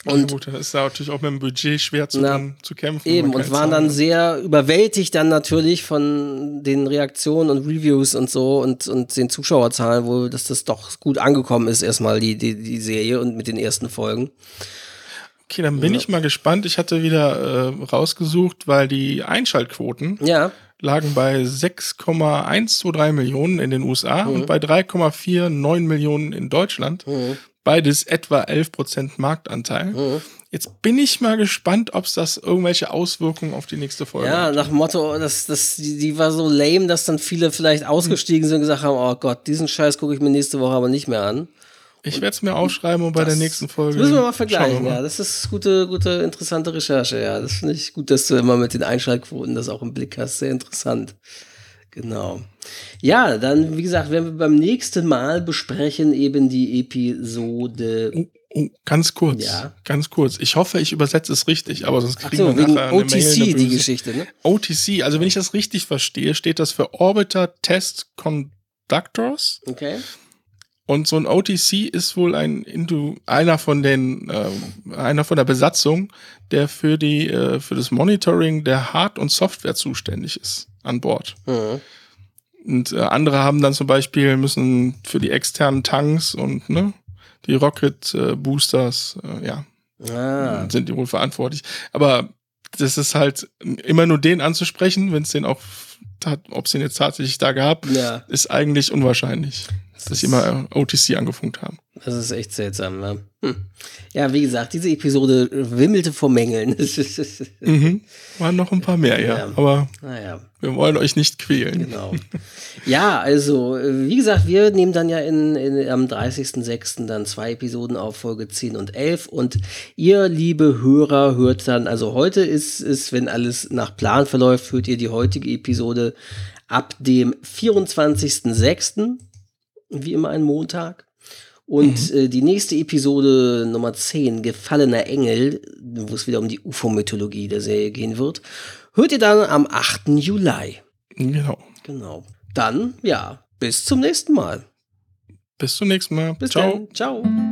Und ja gut, das ist ja natürlich auch mit dem Budget schwer zu, na, zu kämpfen. Eben, und waren dann sehr überwältigt dann natürlich von den Reaktionen und Reviews und so und, und den Zuschauerzahlen, wo dass das doch gut angekommen ist, erstmal die, die, die Serie und mit den ersten Folgen. Okay, dann bin ja. ich mal gespannt. Ich hatte wieder äh, rausgesucht, weil die Einschaltquoten ja. Lagen bei 6,123 Millionen in den USA mhm. und bei 3,49 Millionen in Deutschland. Mhm. Beides etwa 11% Marktanteil. Mhm. Jetzt bin ich mal gespannt, ob es das irgendwelche Auswirkungen auf die nächste Folge ja, hat. Ja, nach dem Motto, das, das, die, die war so lame, dass dann viele vielleicht ausgestiegen sind und gesagt haben, oh Gott, diesen Scheiß gucke ich mir nächste Woche aber nicht mehr an. Ich werde es mir aufschreiben und bei der nächsten Folge. Müssen wir mal vergleichen, wir mal. ja. Das ist gute, gute, interessante Recherche, ja. Das finde ich gut, dass du immer mit den Einschaltquoten das auch im Blick hast. Sehr interessant. Genau. Ja, dann, wie gesagt, werden wir beim nächsten Mal besprechen eben die Episode. Oh, oh, ganz kurz. Ja. Ganz kurz. Ich hoffe, ich übersetze es richtig, aber sonst kriegen so, wir nachher eine OTC, Mail, die Geschichte, ne? OTC, also wenn ich das richtig verstehe, steht das für Orbiter Test Conductors. Okay. Und so ein OTC ist wohl ein einer von den äh, einer von der Besatzung, der für die äh, für das Monitoring der Hard- und Software zuständig ist an Bord. Mhm. Und äh, andere haben dann zum Beispiel müssen für die externen Tanks und ne, die Rocket äh, Boosters, äh, ja, ah. sind die wohl verantwortlich. Aber das ist halt immer nur den anzusprechen, wenn es den auch, ob es den jetzt tatsächlich da gab, ja. ist eigentlich unwahrscheinlich dass sie immer OTC angefunkt haben. Das ist echt seltsam, ne? Hm. Ja, wie gesagt, diese Episode wimmelte vor Mängeln. mhm. Waren noch ein paar mehr, ja. ja. Aber naja. wir wollen euch nicht quälen. Genau. Ja, also, wie gesagt, wir nehmen dann ja in, in am 30.06. dann zwei Episoden auf, Folge 10 und 11. Und ihr, liebe Hörer, hört dann, also heute ist es, wenn alles nach Plan verläuft, hört ihr die heutige Episode ab dem 24.06 wie immer ein Montag. Und mhm. äh, die nächste Episode Nummer 10, Gefallener Engel, wo es wieder um die UFO-Mythologie der Serie gehen wird, hört ihr dann am 8. Juli. Genau. Genau. Dann, ja, bis zum nächsten Mal. Bis zum nächsten Mal. Bis Ciao. Dann. Ciao.